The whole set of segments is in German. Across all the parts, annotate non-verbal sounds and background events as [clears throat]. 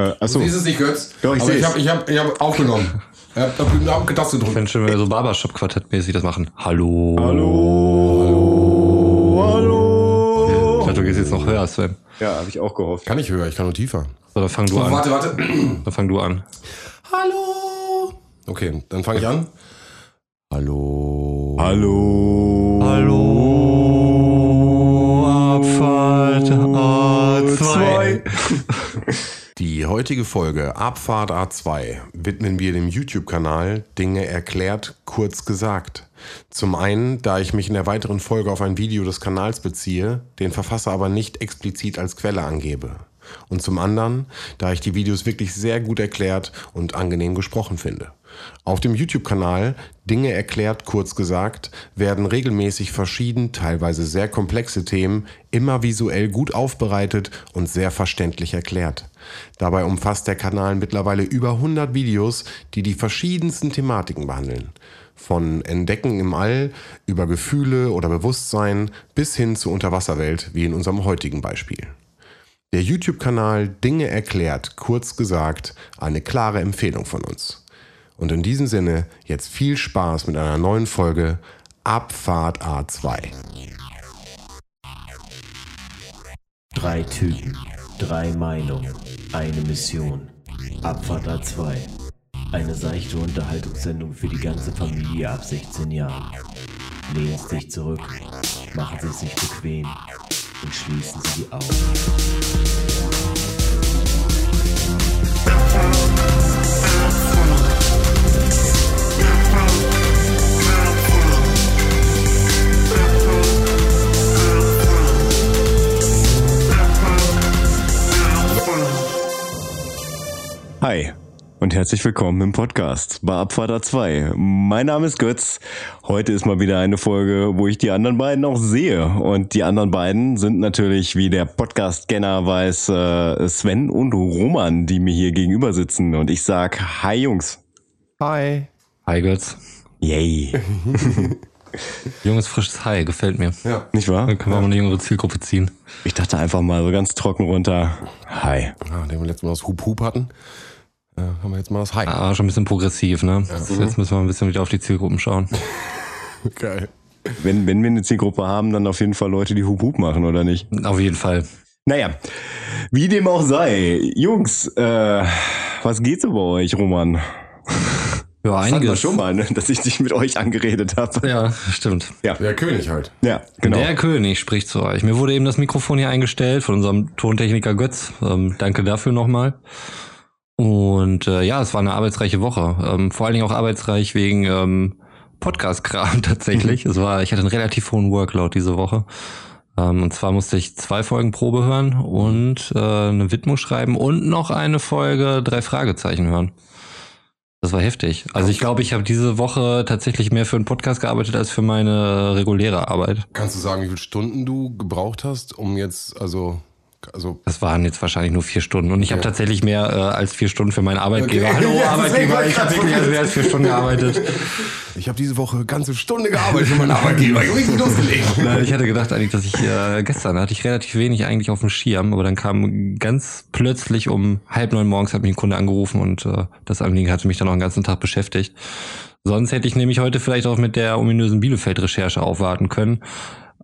Äh, achso. Du siehst es nicht, Götz. Doch, ich aber ich habe ich hab, ich hab aufgenommen. Ich hab auf die Taste Ich gedrückt. finde schön, wenn wir so Barbershop-Quartett-mäßig das machen. Hallo. Hallo. Hallo. Ich dachte, du gehst jetzt noch höher, Sven. Ja, habe ich auch gehofft. Kann ich höher, ich kann nur tiefer. So, dann fang du Oh, an. warte, warte. Dann fang du an. Hallo. Okay, dann fange ich an. Hallo. Hallo. Hallo. Abfahrt A2. [laughs] Die heutige Folge Abfahrt A2 widmen wir dem YouTube-Kanal Dinge erklärt, kurz gesagt. Zum einen, da ich mich in der weiteren Folge auf ein Video des Kanals beziehe, den Verfasser aber nicht explizit als Quelle angebe. Und zum anderen, da ich die Videos wirklich sehr gut erklärt und angenehm gesprochen finde. Auf dem YouTube-Kanal Dinge erklärt, kurz gesagt, werden regelmäßig verschieden, teilweise sehr komplexe Themen immer visuell gut aufbereitet und sehr verständlich erklärt. Dabei umfasst der Kanal mittlerweile über 100 Videos, die die verschiedensten Thematiken behandeln. Von Entdecken im All über Gefühle oder Bewusstsein bis hin zur Unterwasserwelt, wie in unserem heutigen Beispiel. Der YouTube-Kanal Dinge erklärt, kurz gesagt, eine klare Empfehlung von uns. Und in diesem Sinne jetzt viel Spaß mit einer neuen Folge Abfahrt A2. Drei Typen, drei Meinungen, eine Mission. Abfahrt A2. Eine seichte Unterhaltungssendung für die ganze Familie ab 16 Jahren. Lehnen Sie sich zurück, machen Sie es sich bequem und schließen Sie die Augen. Hi und herzlich willkommen im Podcast bei Abfahrt 2. Mein Name ist Götz. Heute ist mal wieder eine Folge, wo ich die anderen beiden auch sehe. Und die anderen beiden sind natürlich, wie der Podcast-Kenner weiß, äh, Sven und Roman, die mir hier gegenüber sitzen. Und ich sag Hi Jungs. Hi. Hi, Götz. Yay. [laughs] Junges, frisches Hi, gefällt mir. Ja. Nicht wahr? Dann können wir mal eine jüngere Zielgruppe ziehen. Ich dachte einfach mal so ganz trocken runter. Hi. Ah, den wir letztes Mal das Hup Hup hatten, äh, haben wir jetzt mal das Hi. Ah, schon ein bisschen progressiv, ne? Jetzt müssen wir ein bisschen wieder auf die Zielgruppen schauen. [laughs] Geil. Wenn, wenn wir eine Zielgruppe haben, dann auf jeden Fall Leute, die Hup Hup machen, oder nicht? Auf jeden Fall. Naja, wie dem auch sei. Jungs, äh, was geht so bei euch, Roman? Ja, Das einiges. schon mal, ne? dass ich dich mit euch angeredet habe. Ja, stimmt. Der König halt. Ja, genau. Der König spricht zu euch. Mir wurde eben das Mikrofon hier eingestellt von unserem Tontechniker Götz. Ähm, danke dafür nochmal. Und äh, ja, es war eine arbeitsreiche Woche. Ähm, vor allen Dingen auch arbeitsreich wegen ähm, Podcast-Kram [laughs] tatsächlich. Es war, ich hatte einen relativ hohen Workload diese Woche. Ähm, und zwar musste ich zwei Folgen Probe hören und äh, eine Widmung schreiben und noch eine Folge drei Fragezeichen hören. Das war heftig. Also ich glaube, ich habe diese Woche tatsächlich mehr für einen Podcast gearbeitet als für meine reguläre Arbeit. Kannst du sagen, wie viele Stunden du gebraucht hast, um jetzt, also, also Das waren jetzt wahrscheinlich nur vier Stunden. Und ich habe Okay. tatsächlich mehr äh, als vier Stunden für meinen Arbeitgeber. Okay. Hallo [laughs] Ja, Arbeitgeber, ich habe wirklich mehr als vier Stunden gearbeitet. ich habe diese Woche ganze Stunde gearbeitet für meinen Arbeitgeber. Ich richtig losgelegt. [laughs] Ich hatte gedacht eigentlich, dass ich äh, gestern hatte ich relativ wenig eigentlich auf dem Schirm, aber dann kam ganz plötzlich um halb neun morgens hat mich ein Kunde angerufen und äh, das Anliegen hatte mich dann auch den ganzen Tag beschäftigt. Sonst hätte ich nämlich heute vielleicht auch mit der ominösen Bielefeld-Recherche aufwarten können.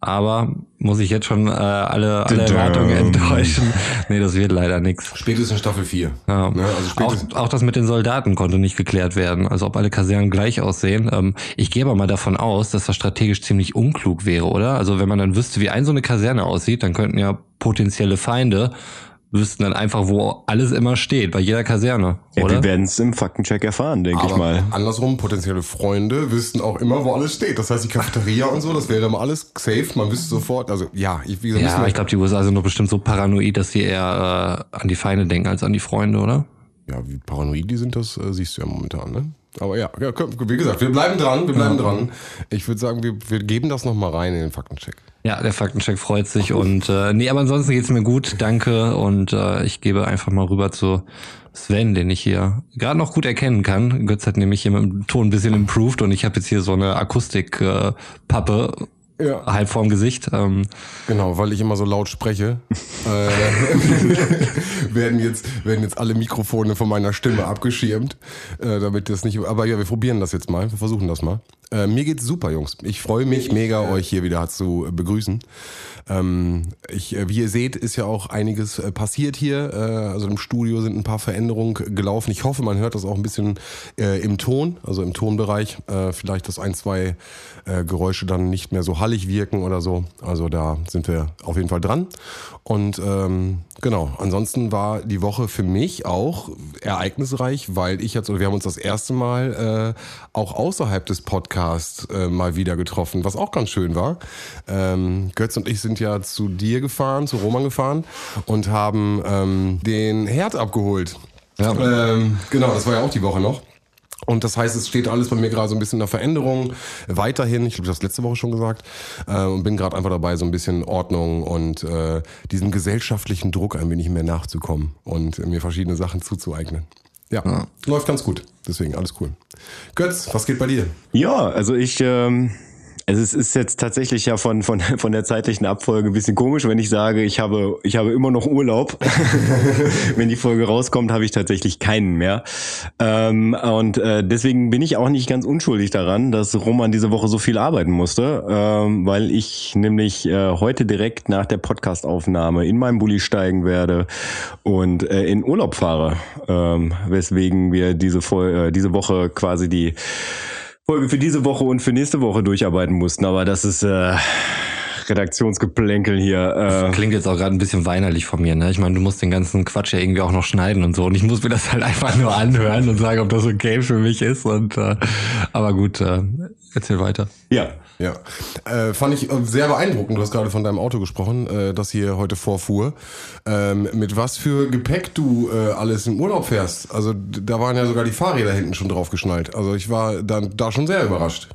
Aber muss ich jetzt schon äh, alle, alle. Erwartungen enttäuschen? [laughs] Nee, das wird leider nichts. Spätestens Staffel 4. Ja. Ne, also auch, auch das mit den Soldaten konnte nicht geklärt werden. Also ob alle Kasernen gleich aussehen. Ähm, ich gehe aber mal davon aus, dass das strategisch ziemlich unklug wäre, oder? Also wenn man dann wüsste, wie ein so eine Kaserne aussieht, dann könnten ja potenzielle Feinde wüssten dann einfach, wo alles immer steht, bei jeder Kaserne, ja, oder? wir werden es im Faktencheck erfahren, denke ich mal. andersrum, potenzielle Freunde wüssten auch immer, wo alles steht. Das heißt, die Cafeteria und so, das wäre mal alles safe. Man wüsste sofort, also ja, ich, wie gesagt, ja, ich glaube, die USA sind doch bestimmt so paranoid, dass sie eher äh, an die Feinde denken als an die Freunde, oder? ja, wie paranoid die sind, das äh, siehst du ja momentan, ne? Aber ja, ja, wie gesagt, wir bleiben dran, wir bleiben dran. Ich würde sagen, wir, wir geben das nochmal rein in den Faktencheck. Ja, der Faktencheck freut sich und äh, nee, aber ansonsten geht's mir gut, danke und äh, ich gebe einfach mal rüber zu Sven, den ich hier gerade noch gut erkennen kann. Götz hat nämlich hier mit dem Ton ein bisschen improved und ich habe jetzt hier so eine Akustikpappe, äh, Pappe, ja. halb vorm Gesicht. Ähm, genau, weil ich immer so laut spreche, [laughs] äh, [laughs] werden, jetzt, werden jetzt alle Mikrofone von meiner Stimme abgeschirmt, äh, damit das nicht. Aber ja, wir probieren das jetzt mal. Wir versuchen das mal. Äh, mir geht's super, Jungs. Ich freue mich mega, euch hier wieder zu begrüßen. Ähm, ich, äh, wie ihr seht, ist ja auch einiges äh, passiert hier. Äh, also im Studio sind ein paar Veränderungen gelaufen. Ich hoffe, man hört das auch ein bisschen äh, im Ton, also im Tonbereich. Äh, vielleicht, dass ein, zwei äh, Geräusche dann nicht mehr so hallig wirken oder so. Also da sind wir auf jeden Fall dran. Und ähm, genau, ansonsten war die Woche für mich auch ereignisreich, weil ich jetzt, oder wir haben uns das erste Mal auch außerhalb des Podcasts mal wieder getroffen, was auch ganz schön war. Ähm, Götz und ich sind ja zu dir gefahren, zu Roman gefahren und haben ähm, den Herd abgeholt. Ja. Ähm, genau, das war ja auch die Woche noch. Und das heißt, es steht alles bei mir gerade so ein bisschen in der Veränderung. Weiterhin, ich habe das letzte Woche schon gesagt, äh, und bin gerade einfach dabei, so ein bisschen Ordnung und äh, diesem gesellschaftlichen Druck ein wenig mehr nachzukommen und mir verschiedene Sachen zuzueignen. Ja, ja, läuft ganz gut. Deswegen alles cool. Götz, was geht bei dir? Ja, also ich ähm, also es ist jetzt tatsächlich ja von, von, von der zeitlichen Abfolge ein bisschen komisch, wenn ich sage, ich habe, ich habe immer noch Urlaub. [laughs] wenn die Folge rauskommt, habe ich tatsächlich keinen mehr. Ähm, und äh, deswegen bin ich auch nicht ganz unschuldig daran, dass Roman diese Woche so viel arbeiten musste, ähm, weil ich nämlich äh, heute direkt nach der Podcastaufnahme in meinen Bulli steigen werde und äh, in Urlaub fahre. Ähm, weswegen wir diese, äh, diese Woche quasi die Folge für diese Woche und für nächste Woche durcharbeiten mussten. Aber das ist äh, Redaktionsgeplänkel hier. Äh. Klingt jetzt auch gerade ein bisschen weinerlich von mir. Ne? Ich meine, du musst den ganzen Quatsch ja irgendwie auch noch schneiden und so. Und ich muss mir das halt einfach nur anhören und sagen, ob das okay für mich ist. Und äh, aber gut, äh, erzähl weiter. Ja, ja, äh, fand ich äh, sehr beeindruckend. Du hast gerade von deinem Auto gesprochen, äh, das hier heute vorfuhr. Ähm, mit was für Gepäck du äh, alles im Urlaub fährst. Also da waren ja sogar die Fahrräder hinten schon drauf geschnallt. Also ich war dann da schon sehr überrascht.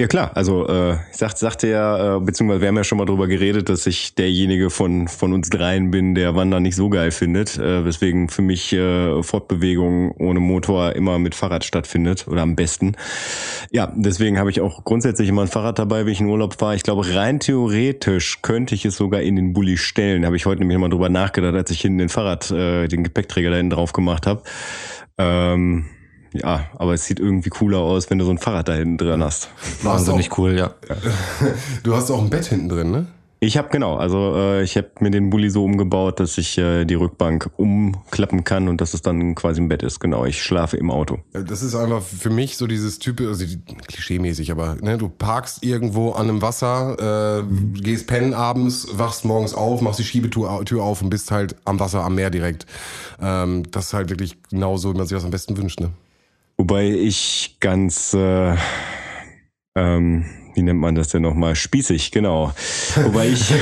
Ja klar, also äh, ich sag, sagte ja, äh, beziehungsweise wir haben ja schon mal drüber geredet, dass ich derjenige von von uns dreien bin, der Wandern nicht so geil findet, äh, weswegen für mich äh, Fortbewegung ohne Motor immer mit Fahrrad stattfindet oder am besten. Ja, deswegen habe ich auch grundsätzlich immer ein Fahrrad dabei, wenn ich in Urlaub fahre. Ich glaube, rein theoretisch könnte ich es sogar in den Bulli stellen. Habe ich heute nämlich mal drüber nachgedacht, als ich hinten den Fahrrad, äh, den Gepäckträger da hinten drauf gemacht habe. Ähm, ja, aber es sieht irgendwie cooler aus, wenn du so ein Fahrrad da hinten drin hast. Wahnsinnig cool, ja. [laughs] Du hast auch ein Bett hinten drin, ne? Ich habe genau, also äh, ich habe mir den Bulli so umgebaut, dass ich äh, die Rückbank umklappen kann und dass es dann quasi ein Bett ist. Genau, ich schlafe im Auto. Das ist einfach für mich so dieses Typ, also klischeemäßig, aber ne, du parkst irgendwo an einem Wasser, äh, gehst pennen abends, wachst morgens auf, machst die Schiebetür Tür auf und bist halt am Wasser, am Meer direkt. Ähm, das ist halt wirklich genau so, wie man sich das am besten wünscht. Ne? Wobei ich ganz, äh, ähm, wie nennt man das denn nochmal? Spießig, genau. Wobei ich,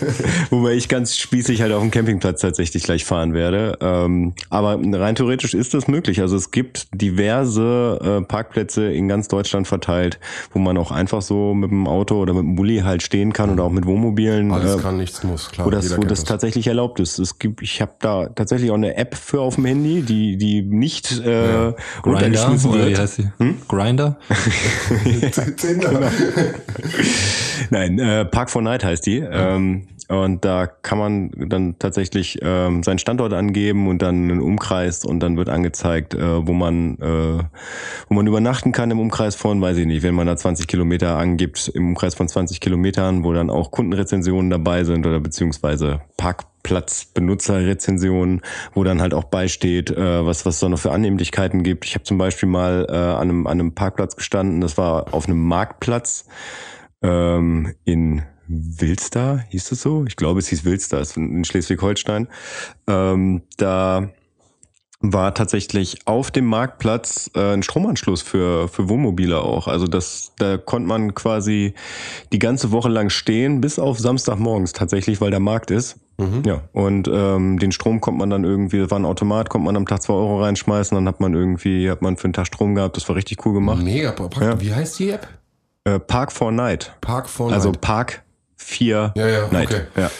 [laughs] wobei ich ganz spießig halt auf dem Campingplatz tatsächlich gleich fahren werde. Ähm, aber rein theoretisch ist das möglich. Also es gibt diverse äh, Parkplätze in ganz Deutschland verteilt, wo man auch einfach so mit dem Auto oder mit dem Bulli halt stehen kann oder auch mit Wohnmobilen. Alles äh, kann, nichts muss, klar. Wo das, wo das, das, tatsächlich erlaubt ist. Es gibt, ich habe da tatsächlich auch eine App für auf dem Handy, die, die nicht äh, ja. runtergeschmissen wird. Wie heißt sie? Hm? Grinder? [laughs] [laughs] Tinder. Genau. [laughs] Nein, äh, Park for Night heißt die. Ähm, und da kann man dann tatsächlich ähm, seinen Standort angeben und dann einen Umkreis und dann wird angezeigt, äh, wo man äh, wo man übernachten kann im Umkreis von, weiß ich nicht, wenn man da 20 Kilometer angibt, im Umkreis von 20 Kilometern, wo dann auch Kundenrezensionen dabei sind oder beziehungsweise Parkplatzbenutzerrezensionen, wo dann halt auch beisteht, äh, was was da noch für Annehmlichkeiten gibt. Ich habe zum Beispiel mal äh, an, einem, an einem Parkplatz gestanden, das war auf einem Marktplatz ähm, in Wilster, hieß es so? Ich glaube, es hieß Wilster, ist in Schleswig-Holstein. Ähm, da war tatsächlich auf dem Marktplatz äh, ein Stromanschluss für, für Wohnmobile auch. Also das, da konnte man quasi die ganze Woche lang stehen, bis auf Samstagmorgens tatsächlich, weil der Markt ist. Mhm. Ja, und ähm, den Strom kommt man dann irgendwie, das war ein Automat, kommt man am Tag zwei Euro reinschmeißen, dann hat man irgendwie, hat man für einen Tag Strom gehabt, das war richtig cool gemacht. Mega, ja. wie heißt die App? Äh, Park for Night. Park for also Night. Also Park 4 ja, ja, Night. Okay. Ja.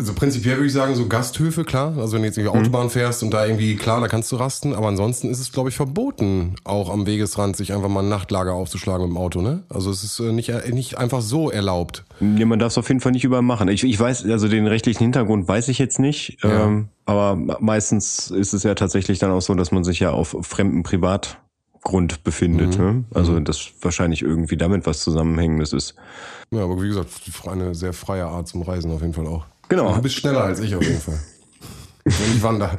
Also prinzipiell würde ich sagen, so Gasthöfe, klar. Also wenn du jetzt irgendwie Mhm. Autobahn fährst und da irgendwie, klar, da kannst du rasten. Aber ansonsten ist es, glaube ich, verboten, auch am Wegesrand sich einfach mal ein Nachtlager aufzuschlagen mit dem Auto, ne? Also es ist äh, nicht, äh, nicht einfach so erlaubt. Nee, man darf es auf jeden Fall nicht überall machen. Ich, ich weiß, also den rechtlichen Hintergrund weiß ich jetzt nicht. Ja. Ähm, aber meistens ist es ja tatsächlich dann auch so, dass man sich ja auf fremden Privatgrund befindet. Mhm. Ne? Also das wahrscheinlich irgendwie damit was Zusammenhängendes ist. Ja, aber wie gesagt, eine sehr freie Art zum Reisen auf jeden Fall auch. Genau. Du bist schneller als ich auf jeden Fall. Wenn [laughs] ich wandere.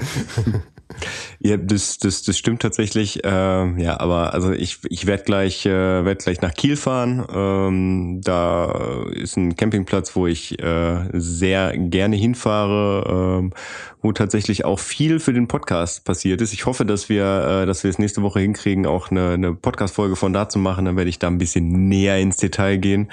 Ja, das, das, das stimmt tatsächlich. Äh, ja, aber also ich, ich werde gleich, äh, werd gleich nach Kiel fahren. Ähm, da ist ein Campingplatz, wo ich äh, sehr gerne hinfahre, ähm, wo tatsächlich auch viel für den Podcast passiert ist. Ich hoffe, dass wir, äh, dass wir es nächste Woche hinkriegen, auch eine, eine Podcast-Folge von da zu machen. Dann werde ich da ein bisschen näher ins Detail gehen.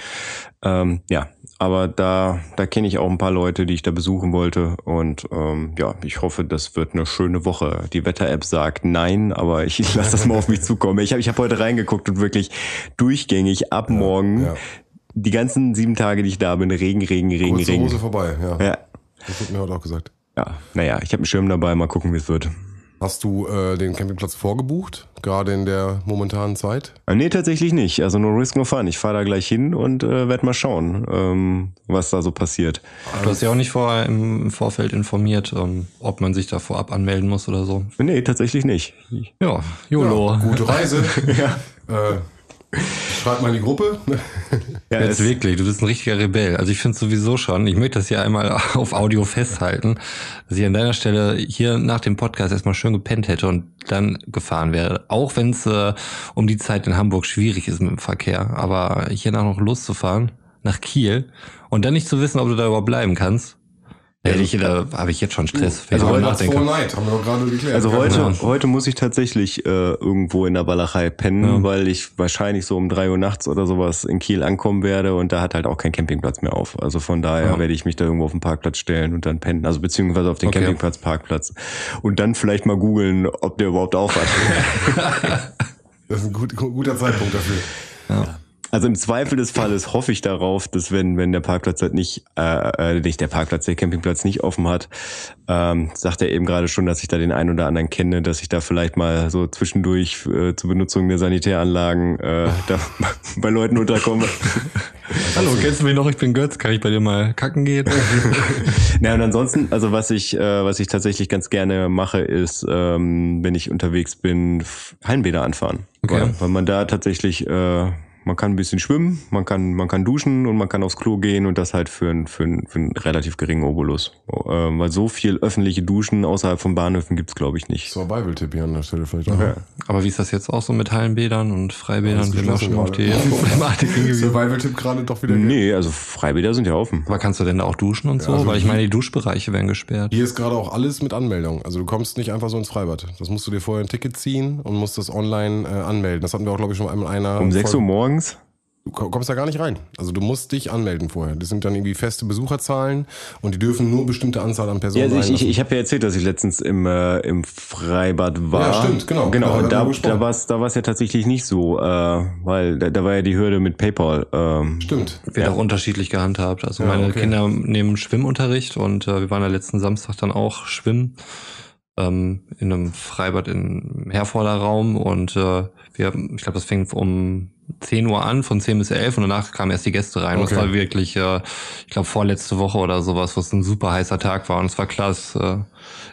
Ähm, ja, aber da, da kenne ich auch ein paar Leute, die ich da besuchen wollte. Und ähm, ja, ich hoffe, das wird eine schöne Woche. Die Wetter-App sagt nein, aber ich [laughs] lasse das mal auf mich zukommen. Ich habe ich hab heute reingeguckt und wirklich durchgängig ab morgen ja. die ganzen sieben Tage, die ich da bin, Regen, Regen, Regen, Kurze Regen. Hose vorbei, ja. Ja, Das wird mir heute auch gesagt. ja, naja, ich habe einen Schirm dabei, mal gucken, wie es wird. Hast du äh, den Campingplatz vorgebucht, gerade in der momentanen Zeit? Äh, Nee, tatsächlich nicht. Also no risk, no fun. Ich fahre da gleich hin und äh, werde mal schauen, ähm, was da so passiert. Du hast ja auch nicht vorher im Vorfeld informiert, ähm, ob man sich da vorab anmelden muss oder so. Nee, tatsächlich nicht. Ja, YOLO. Ja, gute Reise. [laughs] Äh, schreib mal in die Gruppe. Ja, Jetzt wirklich, du bist ein richtiger Rebell. Also ich finde sowieso schon, ich möchte das hier einmal [laughs] auf Audio festhalten, dass ich an deiner Stelle hier nach dem Podcast erstmal schön gepennt hätte und dann gefahren wäre. Auch wenn es äh, um die Zeit in Hamburg schwierig ist mit dem Verkehr. Aber hier nach noch loszufahren, nach Kiel und dann nicht zu wissen, ob du da überhaupt bleiben kannst, hätte ich, da habe ich jetzt schon Stress. Also heute. Night, haben wir doch gerade geklärt. Also Ja, heute, Ja. heute muss ich tatsächlich äh, irgendwo in der Walachei pennen, Ja. weil ich wahrscheinlich so um drei Uhr nachts oder sowas in Kiel ankommen werde und da hat halt auch kein Campingplatz mehr auf. Also von daher Ja. werde ich mich da irgendwo auf den Parkplatz stellen und dann pennen. Also beziehungsweise auf den Okay. Campingplatz, Parkplatz. Und dann vielleicht mal googeln, ob der überhaupt auf hat. [laughs] [laughs] Das ist ein gut, guter Zeitpunkt dafür. Also im Zweifel des Falles hoffe ich darauf, dass wenn, wenn der Parkplatz halt nicht, äh, äh, nicht der Parkplatz, der Campingplatz nicht offen hat, ähm, sagt er eben gerade schon, dass ich da den einen oder anderen kenne, dass ich da vielleicht mal so zwischendurch äh, zur Benutzung der Sanitäranlagen äh, da [laughs] bei Leuten unterkomme. [laughs] Hallo, kennst du mich noch? Ich bin Götz. Kann ich bei dir mal kacken gehen? [laughs] Ja, und ansonsten, also was ich, äh, was ich tatsächlich ganz gerne mache, ist, ähm, wenn ich unterwegs bin, Hallenbäder anfahren. Okay. Weil, weil man da tatsächlich, äh, man kann ein bisschen schwimmen, man kann, man kann duschen und man kann aufs Klo gehen und das halt für, ein, für, ein, für einen relativ geringen Obolus. Äh, weil so viel öffentliche Duschen außerhalb von Bahnhöfen gibt's glaube ich nicht. Survival-Tipp hier an der Stelle vielleicht auch. Ja. Aber wie ist das jetzt auch so mit Hallenbädern und Freibädern? Wir haben ja schon auf die [laughs] Problematik hingewiesen. Survival-Tipp gerade doch wieder. Nee, also Freibäder sind ja offen. Aber kannst du denn da auch duschen und so? also Weil ich meine, die Duschbereiche werden gesperrt. Hier ist gerade auch alles mit Anmeldung. Also du kommst nicht einfach so ins Freibad. Das musst du dir vorher ein Ticket ziehen und musst das online äh, anmelden. Das hatten wir auch, glaube ich, schon einmal einer. Um 6 Uhr Folge- morgens? Du ko- kommst da gar nicht rein. Also du musst dich anmelden vorher. Das sind dann irgendwie feste Besucherzahlen und die dürfen nur bestimmte Anzahl an Ja, Personen also ich, ich, ich habe ja erzählt, dass ich letztens im, äh, im Freibad war. Ja, stimmt, genau. Genau, Da da, da war es da war's ja tatsächlich nicht so, äh, weil da, da war ja die Hürde mit PayPal. Ähm, Stimmt. Wird auch unterschiedlich gehandhabt. Also Ja, meine okay. Kinder nehmen Schwimmunterricht und äh, wir waren ja letzten Samstag dann auch schwimmen ähm, in einem Freibad im Herforder Raum und äh, wir, ich glaube, das fing um 10 Uhr an, von 10 bis 11 und danach kamen erst die Gäste rein. Okay. es war wirklich, äh, ich glaube, vorletzte Woche oder sowas, wo es ein super heißer Tag war und es war klar, es äh,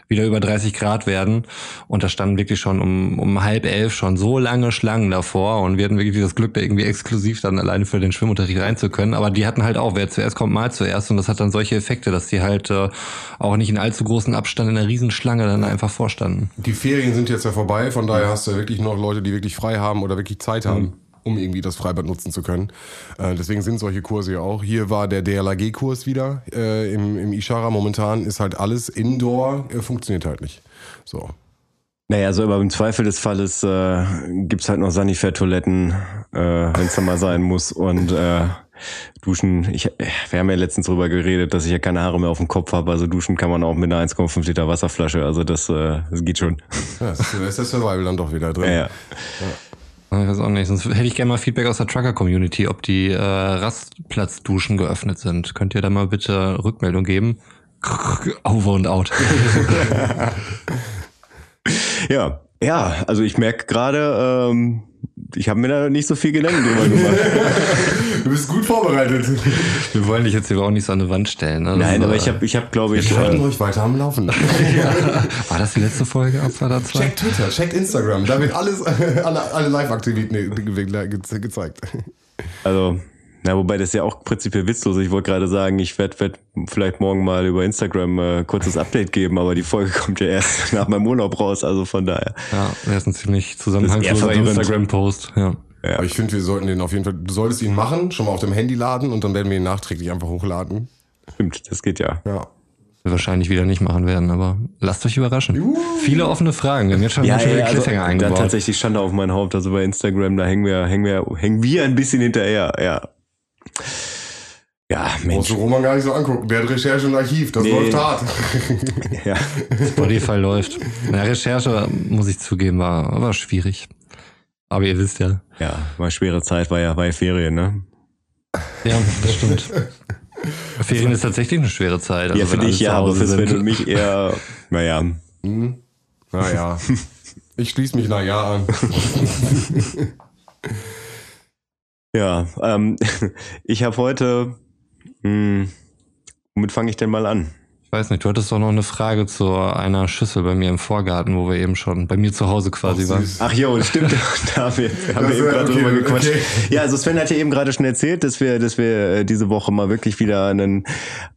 wieder über 30 Grad werden und da standen wirklich schon um, um halb elf schon so lange Schlangen davor und wir hatten wirklich das Glück, da irgendwie exklusiv dann alleine für den Schwimmunterricht rein zu können. Aber die hatten halt auch, wer zuerst kommt, mal zuerst und das hat dann solche Effekte, dass die halt äh, auch nicht in allzu großen Abstand in einer Riesenschlange dann einfach vorstanden. Die Ferien sind jetzt ja vorbei, von daher hast du ja wirklich noch Leute, die wirklich frei haben oder wirklich Zeit haben, um irgendwie das Freibad nutzen zu können. Äh, deswegen sind solche Kurse ja auch. Hier war der DLAG-Kurs wieder äh, im, im Ishara. Momentan ist halt alles Indoor, äh, funktioniert halt nicht. So. Naja, also aber im Zweifel des Falles äh, gibt's halt noch Sanifair-Toiletten, äh, wenn es dann mal sein muss. Und äh, Duschen, ich, wir haben ja letztens drüber geredet, dass ich ja keine Haare mehr auf dem Kopf habe. Also duschen kann man auch mit einer 1,5 Liter Wasserflasche. Also das, äh, das geht schon. Ja, das ist, da der Survival dann doch wieder drin. Ja, ja. Ich weiß auch nicht, sonst hätte ich gerne mal Feedback aus der Trucker-Community, ob die äh, Rastplatzduschen geöffnet sind. Könnt ihr da mal bitte Rückmeldung geben? [laughs] Over und out. [laughs] Ja, ja, also ich merke gerade, ähm, ich habe mir da nicht so viel Gedanken drüber gemacht. [laughs] Du bist gut vorbereitet. Wir wollen dich jetzt hier auch nicht so an eine Wand stellen. Das Nein, aber ich habe, ich hab, glaube ich, Wir halten äh, euch weiter am Laufen. [laughs] War das die letzte Folge Abfahrt 2? Checkt Twitter, checkt Instagram. Da wird alles, [laughs] alle, alle Live-Aktivitäten ge- ge- gezeigt. also, na, wobei das ist ja auch prinzipiell witzlos. Ich wollte gerade sagen, ich werde werd vielleicht morgen mal über Instagram äh, kurzes Update geben, aber die Folge kommt ja erst [laughs] nach meinem Urlaub raus, also von daher. Ja, das ist ein ziemlich zusammenhangsloser. Instagram-Post. Ja. Ja. Aber ich finde, wir sollten den auf jeden Fall, du solltest ihn machen, schon mal auf dem Handy laden und dann werden wir ihn nachträglich einfach hochladen. Stimmt, das geht ja. Ja. Wir wahrscheinlich wieder nicht machen werden, aber lasst euch überraschen. Viele offene Fragen. Wir haben jetzt schon Ja, schön ja, viele also, Cliffhanger da eingebaut. tatsächlich Schande auf mein Haupt. Also bei Instagram, da hängen wir, hängen wir, hängen wir ein bisschen hinterher, ja. Ja, Mensch. du Roman gar nicht so angucken. Der hat Recherche und Archiv, das Nee. läuft hart. [laughs] Ja. Spotify läuft. Na, Recherche, muss ich zugeben, war, war schwierig. Aber ihr wisst ja. ja, war schwere Zeit, war ja, ja Ferien, ne? Ja, das stimmt. Ferien ist tatsächlich eine schwere Zeit. Also ja, für dich ja, aber für Sven und mich eher, naja. Hm? Naja. [laughs] Ich schließe mich na ja an. [laughs] Ja, ähm, [laughs] ich habe heute, mh, womit fange ich denn mal an? Ich weiß nicht, du hattest doch noch eine Frage zu einer Schüssel bei mir im Vorgarten, wo wir eben schon, bei mir zu Hause quasi Ach, waren. Ach jo, das stimmt. [laughs] [laughs] da haben wir, haben wir eben gerade okay, drüber gequatscht. okay. Ja, also Sven hat ja eben gerade schon erzählt, dass wir, dass wir äh, diese Woche mal wirklich wieder einen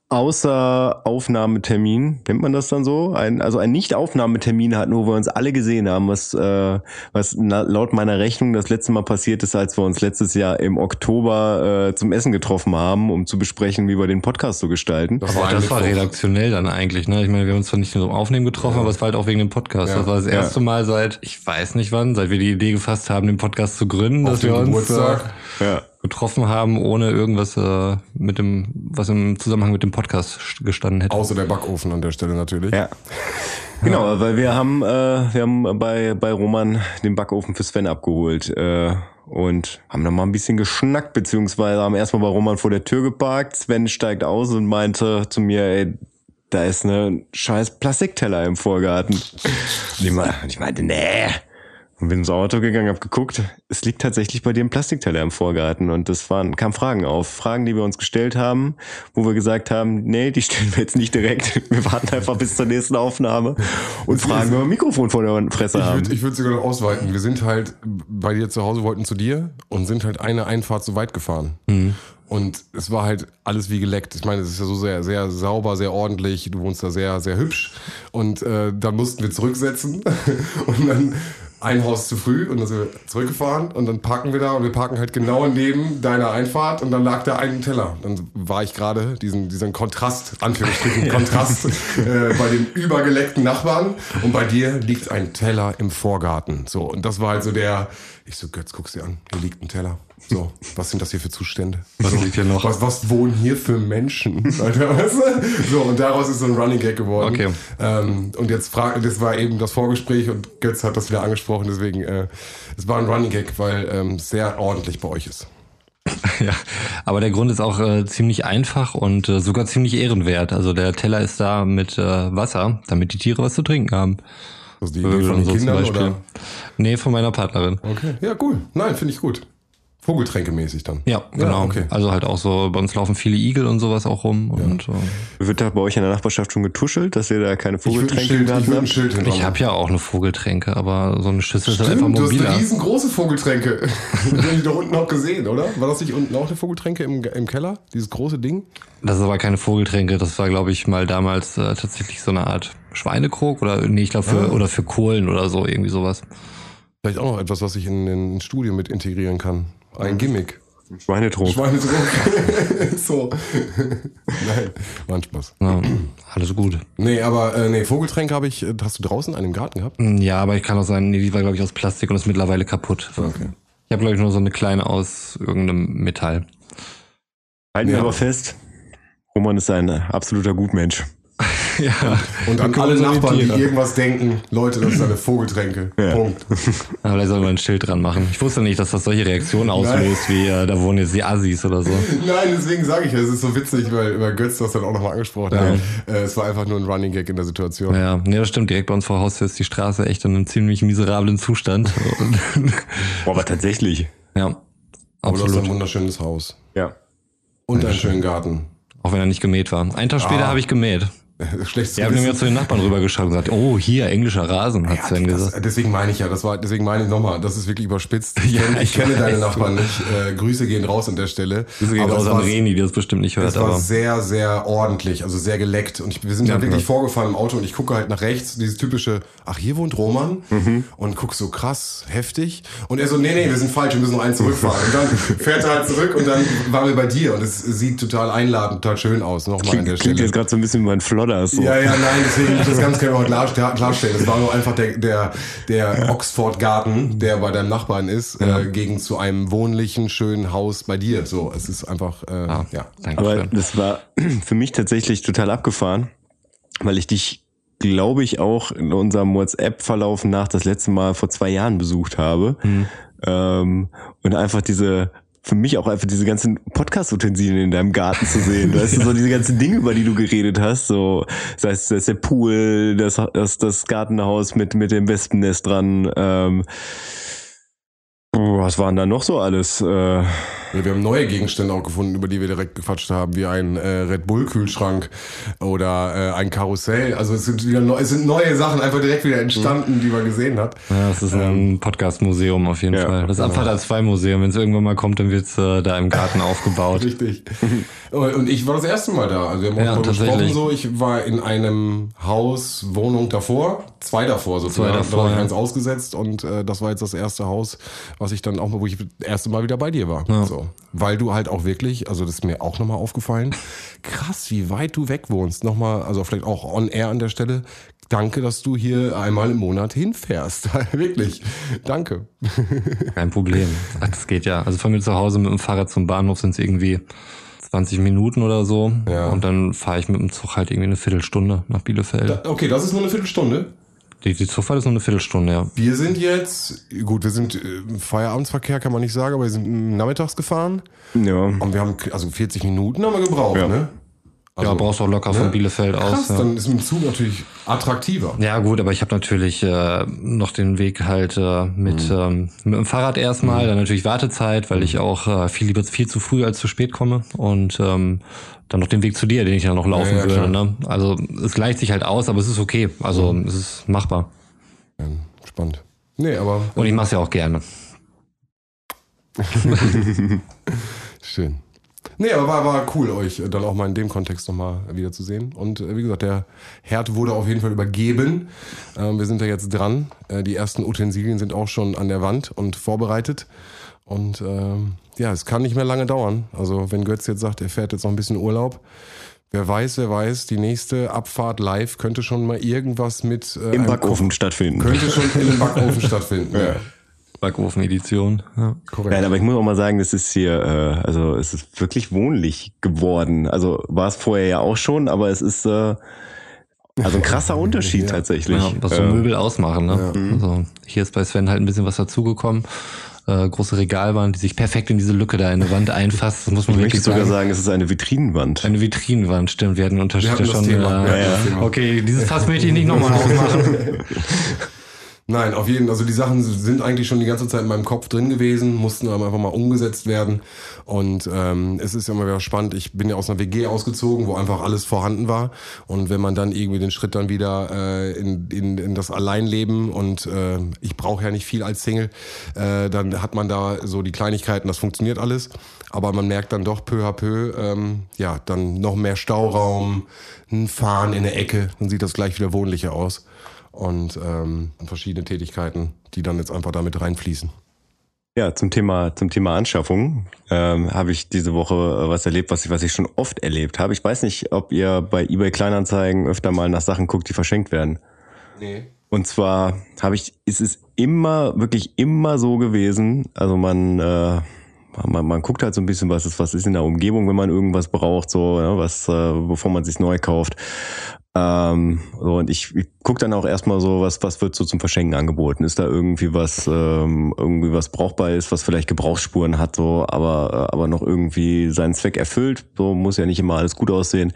Außeraufnahmetermin, nennt man das dann so? Ein, also einen Nicht-Aufnahmetermin hatten, wo wir uns alle gesehen haben, was, äh, was na, laut meiner Rechnung das letzte Mal passiert ist, als wir uns letztes Jahr im Oktober äh, zum Essen getroffen haben, um zu besprechen, wie wir den Podcast so gestalten. Das Aber war ein das war redaktionell dann eigentlich, ne? Ich meine, wir haben uns zwar nicht nur zum Aufnehmen getroffen, aber es war halt auch wegen dem Podcast. Ja. Das war das Ja. erste Mal seit, ich weiß nicht wann, seit wir die Idee gefasst haben, den Podcast zu gründen, Auf dass wir uns Geburtstag. Ja. Getroffen haben, ohne irgendwas äh, mit dem, was im Zusammenhang mit dem Podcast st- gestanden hätte. Außer der Backofen an der Stelle natürlich. Ja. Genau, weil wir haben, äh, wir haben bei, bei Roman den Backofen für Sven abgeholt äh, und haben dann mal ein bisschen geschnackt, beziehungsweise haben erstmal bei Roman vor der Tür geparkt. Sven steigt aus und meinte zu mir, ey, da ist eine scheiß Plastikteller im Vorgarten. Und ich, me- und ich meinte, nee. Und bin ins Auto gegangen, hab geguckt, es liegt tatsächlich bei dir ein Plastikteller im Vorgarten. Und das waren, kamen Fragen auf. Fragen, die wir uns gestellt haben, wo wir gesagt haben, nee, die stellen wir jetzt nicht direkt. [laughs] Wir warten einfach bis zur nächsten Aufnahme und fragen, wenn wir ein Mikrofon vor der Fresse Ich haben. würde ich würd sogar noch ausweiten. Wir sind halt bei dir zu Hause, wollten zu dir und sind halt eine Einfahrt zu weit gefahren. Und es war halt alles wie geleckt. Ich meine, es ist ja so sehr, sehr sauber, sehr ordentlich. Du wohnst da sehr, sehr hübsch. Und äh, dann mussten wir zurücksetzen. [laughs] und dann ein Haus zu früh und dann sind wir zurückgefahren und dann parken wir da und wir parken halt genau neben deiner Einfahrt und dann lag da ein Teller. Dann war ich gerade diesen, diesen Kontrast, Anführungsstrichen [laughs] Kontrast, äh, bei den übergeleckten Nachbarn und bei dir liegt ein Teller im Vorgarten. So, und das war halt so der, ich so, Götz, guck's dir an, hier liegt ein Teller. So, was sind das hier für Zustände? Was liegt hier noch? Was, was wohnen hier für Menschen? [laughs] Alter, weißt du? So, und daraus ist so ein Running Gag geworden. Okay. Ähm, und jetzt frag, das war eben das Vorgespräch und Götz hat das wieder angesprochen, deswegen, äh, es war ein Running Gag, weil ähm, sehr ordentlich bei euch ist. [laughs] Ja, aber der Grund ist auch äh, ziemlich einfach und äh, sogar ziemlich ehrenwert. Also der Teller ist da mit äh, Wasser, damit die Tiere was zu trinken haben. Also die Idee von den so Kindern oder? Nee, von meiner Partnerin. Okay, ja, cool. Nein, finde ich gut. Vogeltränkemäßig dann. Ja, genau. okay. Also halt auch so, bei uns laufen viele Igel und sowas auch rum. Und äh, Wird da bei euch in der Nachbarschaft schon getuschelt, dass ihr da keine Ich Vogeltränke Schild- ich würd ein habt? Schild ich habe ja auch eine Vogeltränke, aber so eine Schüssel ist halt Stimmt, einfach du hast mobiler. eine riesengroße Vogeltränke. [laughs] Die habe ich doch unten auch gesehen, oder? War das nicht unten auch eine Vogeltränke im, im Keller? Dieses große Ding? Das ist aber keine Vogeltränke, das war, glaube ich, mal damals äh, tatsächlich so eine Art Schweinekrog oder nee, ich glaube für Ah. oder für Kohlen oder so, irgendwie sowas. Vielleicht auch noch etwas, was ich in in ein Studio mit integrieren kann. Ein Gimmick. Schweinetrunk. Schweinetrunk. [laughs] so. Nein, war ein Spaß. Ja, alles gut. Nee, aber äh, nee, Vogeltränke habe ich, äh, hast du draußen einen im Garten gehabt? Ja, aber ich kann auch sagen, nee, die war, glaube ich, aus Plastik und ist mittlerweile kaputt. Okay. Ich habe, glaube ich, nur so eine kleine aus irgendeinem Metall. Halten wir Ja. aber fest, Roman ist ein absoluter Gutmensch. [laughs] ja. Und an Dann alle Nachbarn, die irgendwas denken, Leute, das ist eine Vogeltränke. [laughs] Punkt. Aber vielleicht soll man ein Schild dran machen. Ich wusste nicht, dass das solche Reaktionen auslöst, wie äh, da wohnen jetzt die Assis oder so. [laughs] Nein, deswegen sage ich ja, es ist so witzig, weil, weil Götz das dann auch nochmal angesprochen hat. Äh, es war einfach nur ein Running Gag in der Situation. Ja, nee, das stimmt. Direkt bei uns vor Haustür ist die Straße echt in einem ziemlich miserablen Zustand. Boah, aber tatsächlich. ja, Aber du hast ein absolut. wunderschönes Haus. Ja. Und einen schönen Garten. Auch wenn er nicht gemäht war. Einen Tag später Ah. habe ich gemäht. [laughs] Schlechtes Wir haben nämlich Gewissen. zu den Nachbarn rübergeschaut und gesagt, oh, hier, englischer Rasen, hat Sven das, gesagt. deswegen meine ich ja, das war, deswegen meine ich nochmal, das ist wirklich überspitzt. Ich, [laughs] kenn, ich ich kenne deine. Nachbarn nicht. Äh, Grüße gehen raus an der Stelle. Das geht Aber raus an Reni, die das bestimmt nicht hört, Es war aber. sehr, sehr ordentlich, also sehr geleckt. Und ich, wir sind Ja, dann wirklich ja. vorgefahren im Auto und ich gucke halt nach rechts, dieses typische, ach, hier wohnt Roman. Mhm. Und guck so krass, heftig. Und er so, nee, nee, wir sind falsch, wir müssen noch einen zurückfahren. Und dann [laughs] fährt er halt zurück und dann waren wir bei dir. Und es sieht total einladend, total schön aus. Nochmal an Klingt, der klingt Stelle. jetzt gerade so ein bisschen wie mein Flodder. So. Ja, ja, nein, deswegen will ich das ganz genau klar, klarstellen. Es war nur einfach der, der, der Oxford-Garten, der bei deinem Nachbarn ist, äh, gegen zu einem wohnlichen, schönen Haus bei dir. So, es ist einfach, äh, Ah, ja. danke Aber das war [clears throat] für mich tatsächlich total abgefahren, weil ich dich, glaube ich, auch in unserem WhatsApp-Verlauf nach das letzte Mal vor zwei Jahren besucht habe. Ähm, und einfach diese, für mich auch einfach diese ganzen Podcast-Utensilien in deinem Garten zu sehen. Weißt du, so diese ganzen Dinge, über die du geredet hast, so, das heißt, das ist der Pool, das, das, das Gartenhaus mit, mit dem Wespennest dran, ähm, was waren da noch so alles? Äh, Ja, wir haben neue Gegenstände auch gefunden, über die wir direkt gequatscht haben, wie ein äh, Red Bull Kühlschrank oder äh, ein Karussell. Also es sind wieder neu, es sind neue Sachen einfach direkt wieder entstanden, die man gesehen hat. Ja, das ist ein Podcast-Museum auf jeden ja, Fall. Das Abfahrt 2 Museum. Wenn es irgendwann mal kommt, dann wird's äh, da im Garten aufgebaut. Richtig. Und ich war das erste Mal da. Also wir haben auch Ja, darüber gesprochen so. Ich war in einem Haus, Wohnung davor, zwei davor sozusagen. Zwei davor, da war ich ja. eins ausgesetzt und äh, das war jetzt das erste Haus, was ich dann auch mal, wo ich das erste Mal wieder bei dir war. Ja. So. Weil du halt auch wirklich, also das ist mir auch nochmal aufgefallen, krass, wie weit du weg wohnst. Nochmal, also vielleicht auch on air an der Stelle. Danke, dass du hier einmal im Monat hinfährst. [laughs] wirklich. Danke. Kein Problem. Ach, das geht ja. Also von mir zu Hause mit dem Fahrrad zum Bahnhof sind es irgendwie 20 Minuten oder so. Ja. Und dann fahre ich mit dem Zug halt irgendwie eine Viertelstunde nach Bielefeld. Da, okay, das ist nur eine Viertelstunde. Die, die Zugfahrt ist nur eine Viertelstunde, ja. Wir sind jetzt, gut, wir sind äh, im Feierabendsverkehr, kann man nicht sagen, aber wir sind nachmittags gefahren ja. und wir haben, also 40 Minuten haben wir gebraucht, Ja. ne? Ja, brauchst auch locker von Bielefeld Krass, aus. Ja. dann ist mit dem Zug natürlich attraktiver. Ja gut, aber ich habe natürlich äh, noch den Weg halt äh, mit, Mhm. ähm, mit dem Fahrrad erstmal, dann natürlich Wartezeit, weil ich auch äh, viel lieber viel zu früh als zu spät komme und ähm, dann noch den Weg zu dir, den ich dann noch laufen Ja, ja, würde. Ne? Also es gleicht sich halt aus, aber es ist okay. Also Mhm. es ist machbar. Spannend. Nee, aber Und ich mache es ja auch gerne. [laughs] schön. Nee, aber war, war cool, euch dann auch mal in dem Kontext nochmal wieder zu sehen. Und äh, wie gesagt, der Herd wurde auf jeden Fall übergeben. Ähm, wir sind da jetzt dran. Äh, die ersten Utensilien sind auch schon an der Wand und vorbereitet. Und ähm, ja, es kann nicht mehr lange dauern. Also wenn Götz jetzt sagt, er fährt jetzt noch ein bisschen Urlaub, wer weiß, wer weiß, die nächste Abfahrt live könnte schon mal irgendwas mit äh, Im Backofen stattfinden. Könnte schon im Backofen [laughs] stattfinden. Ja. Backofen-Edition. Ja. Korrekt. Nein, aber ich muss auch mal sagen, das ist hier, äh, also es ist wirklich wohnlich geworden. Also war es vorher ja auch schon, aber es ist äh, also ein krasser Unterschied [laughs] tatsächlich. Ja, was so Äh, Möbel ausmachen. Ne? Also hier ist bei Sven halt ein bisschen was dazugekommen. Äh, große Regalwand, die sich perfekt in diese Lücke da in der Wand einfasst. Das muss man ich möchte wirklich sogar sagen. sagen, es ist eine Vitrinenwand. Eine Vitrinenwand, stimmt. Wir hatten Unterschiede schon. Thema. äh, das Thema. Okay, dieses Fass möchte ich nicht nochmal [laughs] aufmachen. Nein, auf jeden Fall. Also die Sachen sind eigentlich schon die ganze Zeit in meinem Kopf drin gewesen, mussten aber einfach mal umgesetzt werden. Und ähm, es ist ja immer wieder spannend. Ich bin ja aus einer WG ausgezogen, wo einfach alles vorhanden war. Und wenn man dann irgendwie den Schritt dann wieder äh, in, in, in das Alleinleben und äh, ich brauche ja nicht viel als Single, äh, dann hat man da so die Kleinigkeiten, das funktioniert alles. Aber man merkt dann doch peu à peu, ähm, ja, dann noch mehr Stauraum, ein Fahren in der Ecke, dann sieht das gleich wieder wohnlicher aus und ähm, verschiedene Tätigkeiten, die dann jetzt einfach damit reinfließen. Ja, zum Thema zum Thema Anschaffung ähm, habe ich diese Woche was erlebt, was ich was ich schon oft erlebt habe. Ich weiß nicht, ob ihr bei eBay Kleinanzeigen öfter mal nach Sachen guckt, die verschenkt werden. Nee. Und zwar habe ich, ist es immer wirklich immer so gewesen. Also man äh, man, man guckt halt so ein bisschen, was ist was ist in der Umgebung, wenn man irgendwas braucht, so ja, was äh, bevor man sich neu kauft. Ähm, so, und ich, ich gucke dann auch erstmal so, was, was wird so zum Verschenken angeboten? Ist da irgendwie was, ähm, irgendwie was brauchbar ist, was vielleicht Gebrauchsspuren hat, so, aber, aber noch irgendwie seinen Zweck erfüllt. So muss ja nicht immer alles gut aussehen.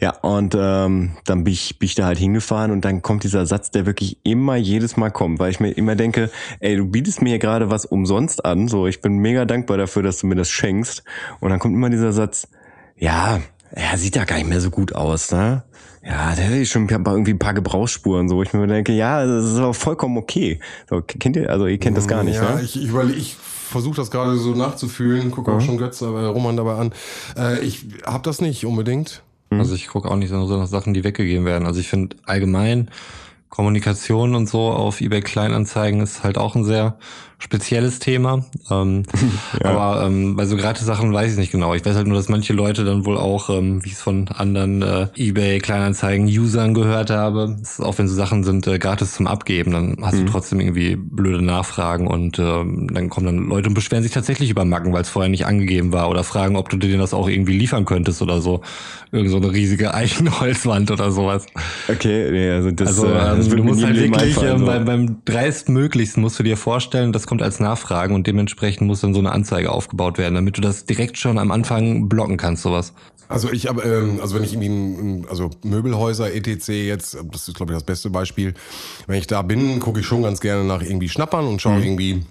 Ja, und ähm, dann bin ich, bin ich da halt hingefahren und dann kommt dieser Satz, der wirklich immer jedes Mal kommt, weil ich mir immer denke, ey, du bietest mir hier gerade was umsonst an. So, ich bin mega dankbar dafür, dass du mir das schenkst. Und dann kommt immer dieser Satz, ja, er sieht da gar nicht mehr so gut aus, ne? Ja, der hat schon irgendwie ein paar Gebrauchsspuren, so wo ich mir denke, ja, das ist auch vollkommen okay. So, kennt ihr, also ihr kennt das gar nicht, ja, ne? ich, ich, weil ich versuche das gerade so nachzufühlen, gucke auch Mhm. schon Götz, aber Roman dabei an. Äh, ich habe das nicht unbedingt. Also ich gucke auch nicht so nach Sachen, die weggegeben werden. Also ich finde allgemein Kommunikation und so auf eBay Kleinanzeigen ist halt auch ein sehr spezielles Thema. Ähm, [laughs] Aber ähm, bei so gratis Sachen weiß ich nicht genau. Ich weiß halt nur, dass manche Leute dann wohl auch, ähm, wie ich es von anderen äh, eBay Kleinanzeigen-Usern gehört habe, dass auch wenn so Sachen sind äh, gratis zum Abgeben, dann hast du trotzdem irgendwie blöde Nachfragen und ähm, dann kommen dann Leute und beschweren sich tatsächlich über Macken, weil es vorher nicht angegeben war oder fragen, ob du dir das auch irgendwie liefern könntest oder so. Irgend so eine riesige [laughs] Eichenholzwand oder sowas. Okay, nee, also das, Also äh, das ähm, du musst halt wirklich so. beim, beim dreistmöglichsten musst du dir vorstellen, das kommt als Nachfragen und dementsprechend muss dann so eine Anzeige aufgebaut werden, damit du das direkt schon am Anfang blocken kannst, sowas. Also ich habe, ähm, also wenn ich irgendwie, also Möbelhäuser etc. jetzt, das ist glaube ich das beste Beispiel. Wenn ich da bin, gucke ich schon ganz gerne nach irgendwie Schnappern und schaue irgendwie,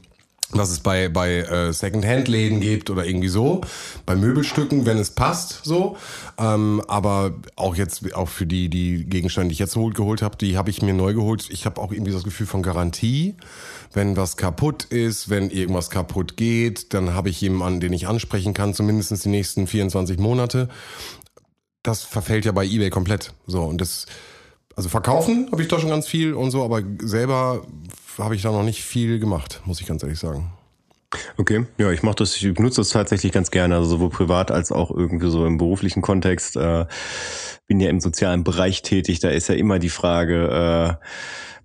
was es bei bei äh, Second-Hand-Läden gibt oder irgendwie so. Bei Möbelstücken, wenn es passt, so. Ähm, aber auch jetzt auch für die die Gegenstände, die ich jetzt geholt, geholt habe, die habe ich mir neu geholt. Ich habe auch irgendwie das Gefühl von Garantie. Wenn was kaputt ist, wenn irgendwas kaputt geht, dann habe ich jemanden, den ich ansprechen kann, zumindest die nächsten 24 Monate. Das verfällt ja bei eBay komplett. So und das, also verkaufen habe ich da schon ganz viel und so, aber selber habe ich da noch nicht viel gemacht, muss ich ganz ehrlich sagen. Okay, ja, ich mache das, ich benutze das tatsächlich ganz gerne, also sowohl privat als auch irgendwie so im beruflichen Kontext. Äh, bin ja im sozialen Bereich tätig, da ist ja immer die Frage, äh,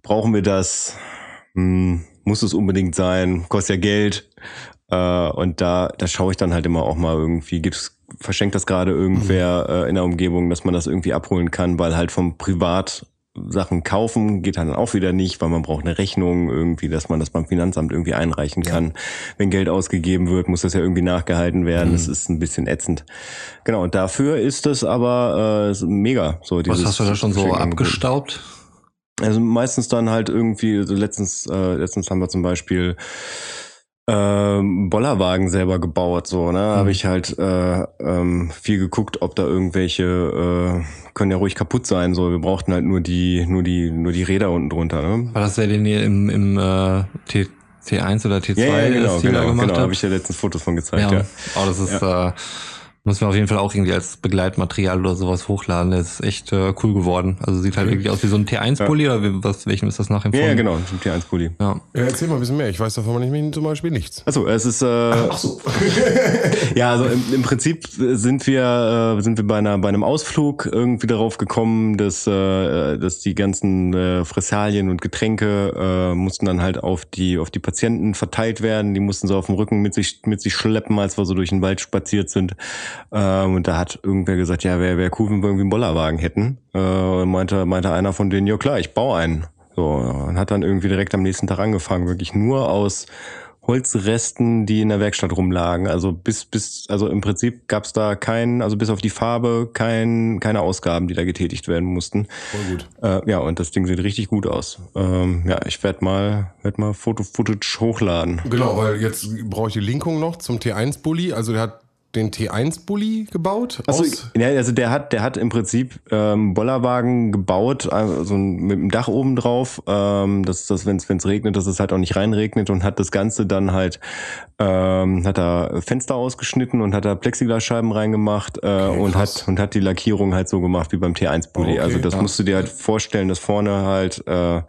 brauchen wir das? Hm, muss es unbedingt sein? Kostet ja Geld. Äh, und da, da schaue ich dann halt immer auch mal irgendwie, gibt's, verschenkt das gerade irgendwer äh, in der Umgebung, dass man das irgendwie abholen kann, weil halt vom Privat Sachen kaufen geht dann auch wieder nicht, weil man braucht eine Rechnung irgendwie, dass man das beim Finanzamt irgendwie einreichen kann. Wenn Geld ausgegeben wird, muss das ja irgendwie nachgehalten werden. Das ist ein bisschen ätzend. Genau, und dafür ist es aber äh, mega. So Was hast du da schon so abgestaubt? Also meistens dann halt irgendwie, so letztens, äh, letztens haben wir zum Beispiel ähm, Bollerwagen selber gebaut, so, ne? Habe ich halt äh, ähm, viel geguckt, ob da irgendwelche äh, können ja ruhig kaputt sein, so. Wir brauchten halt nur die, nur die, nur die Räder unten drunter, ne? War das der, den ihr im, im äh, T, T1 oder T2 Ja, ja, genau, Stil da genau, gemacht genau. Habe habt? ich ja letztens Fotos von gezeigt, ja. ja. Oh, das ist, äh, muss man auf jeden Fall auch irgendwie als Begleitmaterial oder sowas hochladen. Das ist echt äh, cool geworden. Also sieht halt wirklich aus wie so ein T1-Pulli oder wie, was, welchem ist das Ja, nachempfunden? ja, genau, zum T1-Pulli. Ja. Ja, erzähl mal ein bisschen mehr. Ich weiß davon nicht, zum Beispiel nichts. Also es ist äh, so. [laughs] ja, also im, im Prinzip sind wir äh, sind wir bei einer bei einem Ausflug irgendwie darauf gekommen, dass äh, dass die ganzen äh, Fressalien und Getränke äh, mussten dann halt auf die auf die Patienten verteilt werden. Die mussten so auf dem Rücken mit sich mit sich schleppen, als wir so durch den Wald spaziert sind. Ähm, und da hat irgendwer gesagt, ja, wäre wär cool, wenn wir irgendwie einen Bollerwagen hätten. Äh, und meinte meinte einer von denen, ja klar, ich baue einen. So und hat dann irgendwie direkt am nächsten Tag angefangen, wirklich nur aus Holzresten, die in der Werkstatt rumlagen. Also bis, bis, also im Prinzip gab es da keinen, also bis auf die Farbe, kein, keine Ausgaben, die da getätigt werden mussten. Voll gut. Äh, ja, und das Ding sieht richtig gut aus. Ähm, ja, ich werde mal, werd mal Foto-Footage hochladen. Genau, weil jetzt brauche ich die Linkung noch zum T1-Bully. Also der hat den T1-Bully gebaut. Aus- ja, also der hat, der hat im Prinzip ähm, Bollerwagen gebaut, also mit dem Dach oben drauf, ähm, dass das, wenn es regnet, dass es halt auch nicht reinregnet und hat das Ganze dann halt, ähm, hat da Fenster ausgeschnitten und hat da Plexiglasscheiben reingemacht äh, und krass. hat und hat die Lackierung halt so gemacht wie beim T1-Bully. Okay, also das ja. musst du dir halt vorstellen, dass vorne halt, äh,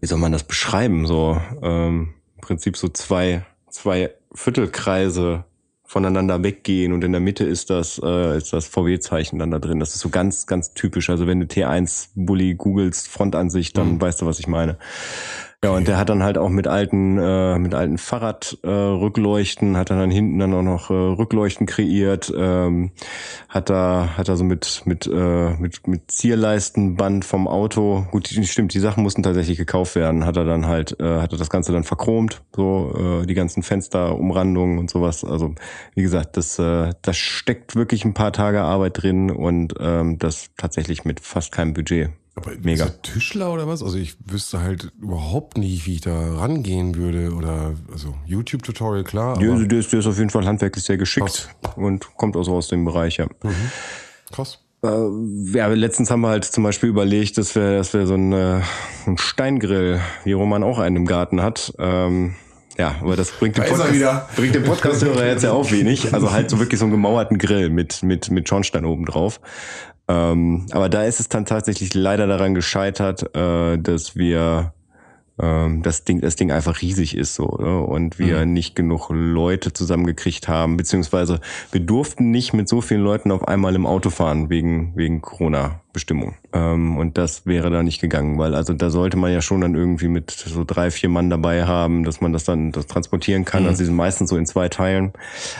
wie soll man das beschreiben? So ähm, im Prinzip so zwei zwei Viertelkreise voneinander weggehen und in der Mitte ist das äh, ist das VW-Zeichen dann da drin. Das ist so ganz ganz typisch. Also wenn du T1 Bully googelst Frontansicht, dann weißt du, was ich meine. Ja, und der hat dann halt auch mit alten, äh, mit alten Fahrradrückleuchten, äh, hat er dann hinten dann auch noch äh, Rückleuchten kreiert, ähm, hat da, hat er so mit, mit, äh, mit, mit Zierleistenband vom Auto, gut, die, stimmt, die Sachen mussten tatsächlich gekauft werden, hat er dann halt, äh, hat er das Ganze dann verchromt, so, äh, die ganzen Fensterumrandungen und sowas. Also, wie gesagt, das, äh, das steckt wirklich ein paar Tage Arbeit drin und ähm, das tatsächlich mit fast keinem Budget. Aber Mega. Ist er Tischler oder was? Also ich wüsste halt überhaupt nicht, wie ich da rangehen würde. Oder also YouTube-Tutorial, klar. Ja, der, ist, der ist auf jeden Fall handwerklich sehr geschickt Krass. und kommt also aus dem Bereich, ja. Mhm. Krass. Äh, ja, letztens haben wir halt zum Beispiel überlegt, dass wir, dass wir so einen, äh, einen Steingrill, wie Roman auch einen im Garten hat, ähm, ja, aber das bringt dem, Podcast, bringt dem Podcast-Hörer jetzt ja auch wenig. Also halt so wirklich so einen gemauerten Grill mit, mit, mit Schornstein oben drauf. Ähm, aber da ist es dann tatsächlich leider daran gescheitert, äh, dass wir ähm, das Ding, das Ding einfach riesig ist so ne? und wir mhm. nicht genug Leute zusammengekriegt haben, beziehungsweise wir durften nicht mit so vielen Leuten auf einmal im Auto fahren wegen wegen Corona-Bestimmung ähm, und das wäre da nicht gegangen, weil also da sollte man ja schon dann irgendwie mit so drei vier Mann dabei haben, dass man das dann das transportieren kann. Mhm. Also die sind meistens so in zwei Teilen,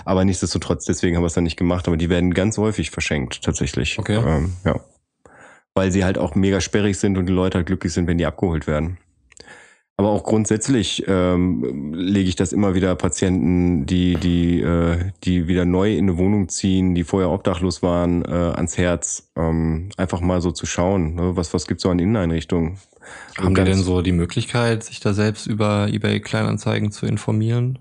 aber nichtsdestotrotz deswegen haben wir es dann nicht gemacht. Aber die werden ganz häufig verschenkt tatsächlich. Okay. Ähm, ja weil sie halt auch mega sperrig sind und die Leute halt glücklich sind, wenn die abgeholt werden. Aber auch grundsätzlich ähm, lege ich das immer wieder Patienten, die, die, äh, die wieder neu in eine Wohnung ziehen, die vorher obdachlos waren, äh, ans Herz, ähm, einfach mal so zu schauen, ne? was, was gibt's so an Inneneinrichtungen. Haben die denn so die Möglichkeit, sich da selbst über eBay Kleinanzeigen zu informieren?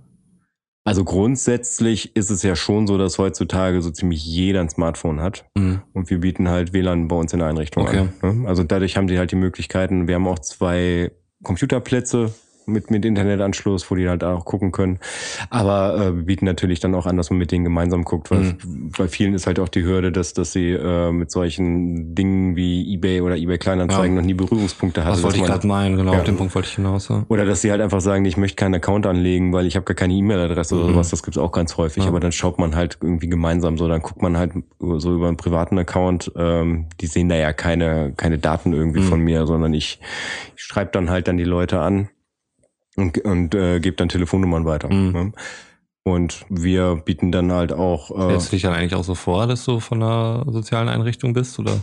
Also grundsätzlich ist es ja schon so, dass heutzutage so ziemlich jeder ein Smartphone hat. Mhm. Und wir bieten halt WLAN bei uns in der Einrichtung okay. an. Ne? Also dadurch haben die halt die Möglichkeiten. Wir haben auch zwei Computerplätze mit, mit Internetanschluss, wo die halt auch gucken können. Aber äh, bieten natürlich dann auch an, dass man mit denen gemeinsam guckt, weil mhm. bei vielen ist halt auch die Hürde, dass, dass sie äh, mit solchen Dingen wie Ebay oder Ebay Kleinanzeigen ja. noch nie Berührungspunkte hatten. Das wollte ich gerade meinen, genau, ja. auf den Punkt wollte ich hinaus. Ja. Oder dass sie halt einfach sagen, ich möchte keinen Account anlegen, weil ich habe gar keine E-Mail-Adresse mhm. oder sowas, das gibt's auch ganz häufig. Aber dann schaut man halt irgendwie gemeinsam so, dann guckt man halt so über einen privaten Account, ähm, die sehen da ja keine, keine Daten irgendwie mhm. von mir, sondern ich, ich schreibe dann halt dann die Leute an und, und äh, gebe dann Telefonnummern weiter. Mhm. Ne? Und wir bieten dann halt auch. Äh, Stellst du dich dann eigentlich auch so vor, dass du von einer sozialen Einrichtung bist, oder?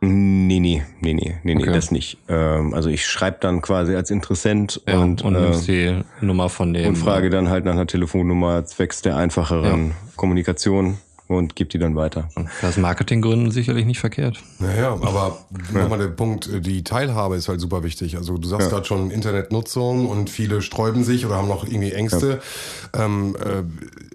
Nee, nee, nee, nee, nee, okay. nee das nicht. Ähm, also ich schreibe dann quasi als Interessent ja, und, und nimmst äh, die Nummer von dem. Und frage dann halt nach einer Telefonnummer zwecks der einfacheren ja. Kommunikation und gibt die dann weiter. Das Marketinggründen sicherlich nicht verkehrt. Naja, aber ja. nochmal der Punkt, die Teilhabe ist halt super wichtig. Also du sagst ja. gerade schon Internetnutzung und viele sträuben sich oder haben noch irgendwie Ängste. Ja. Ähm, äh,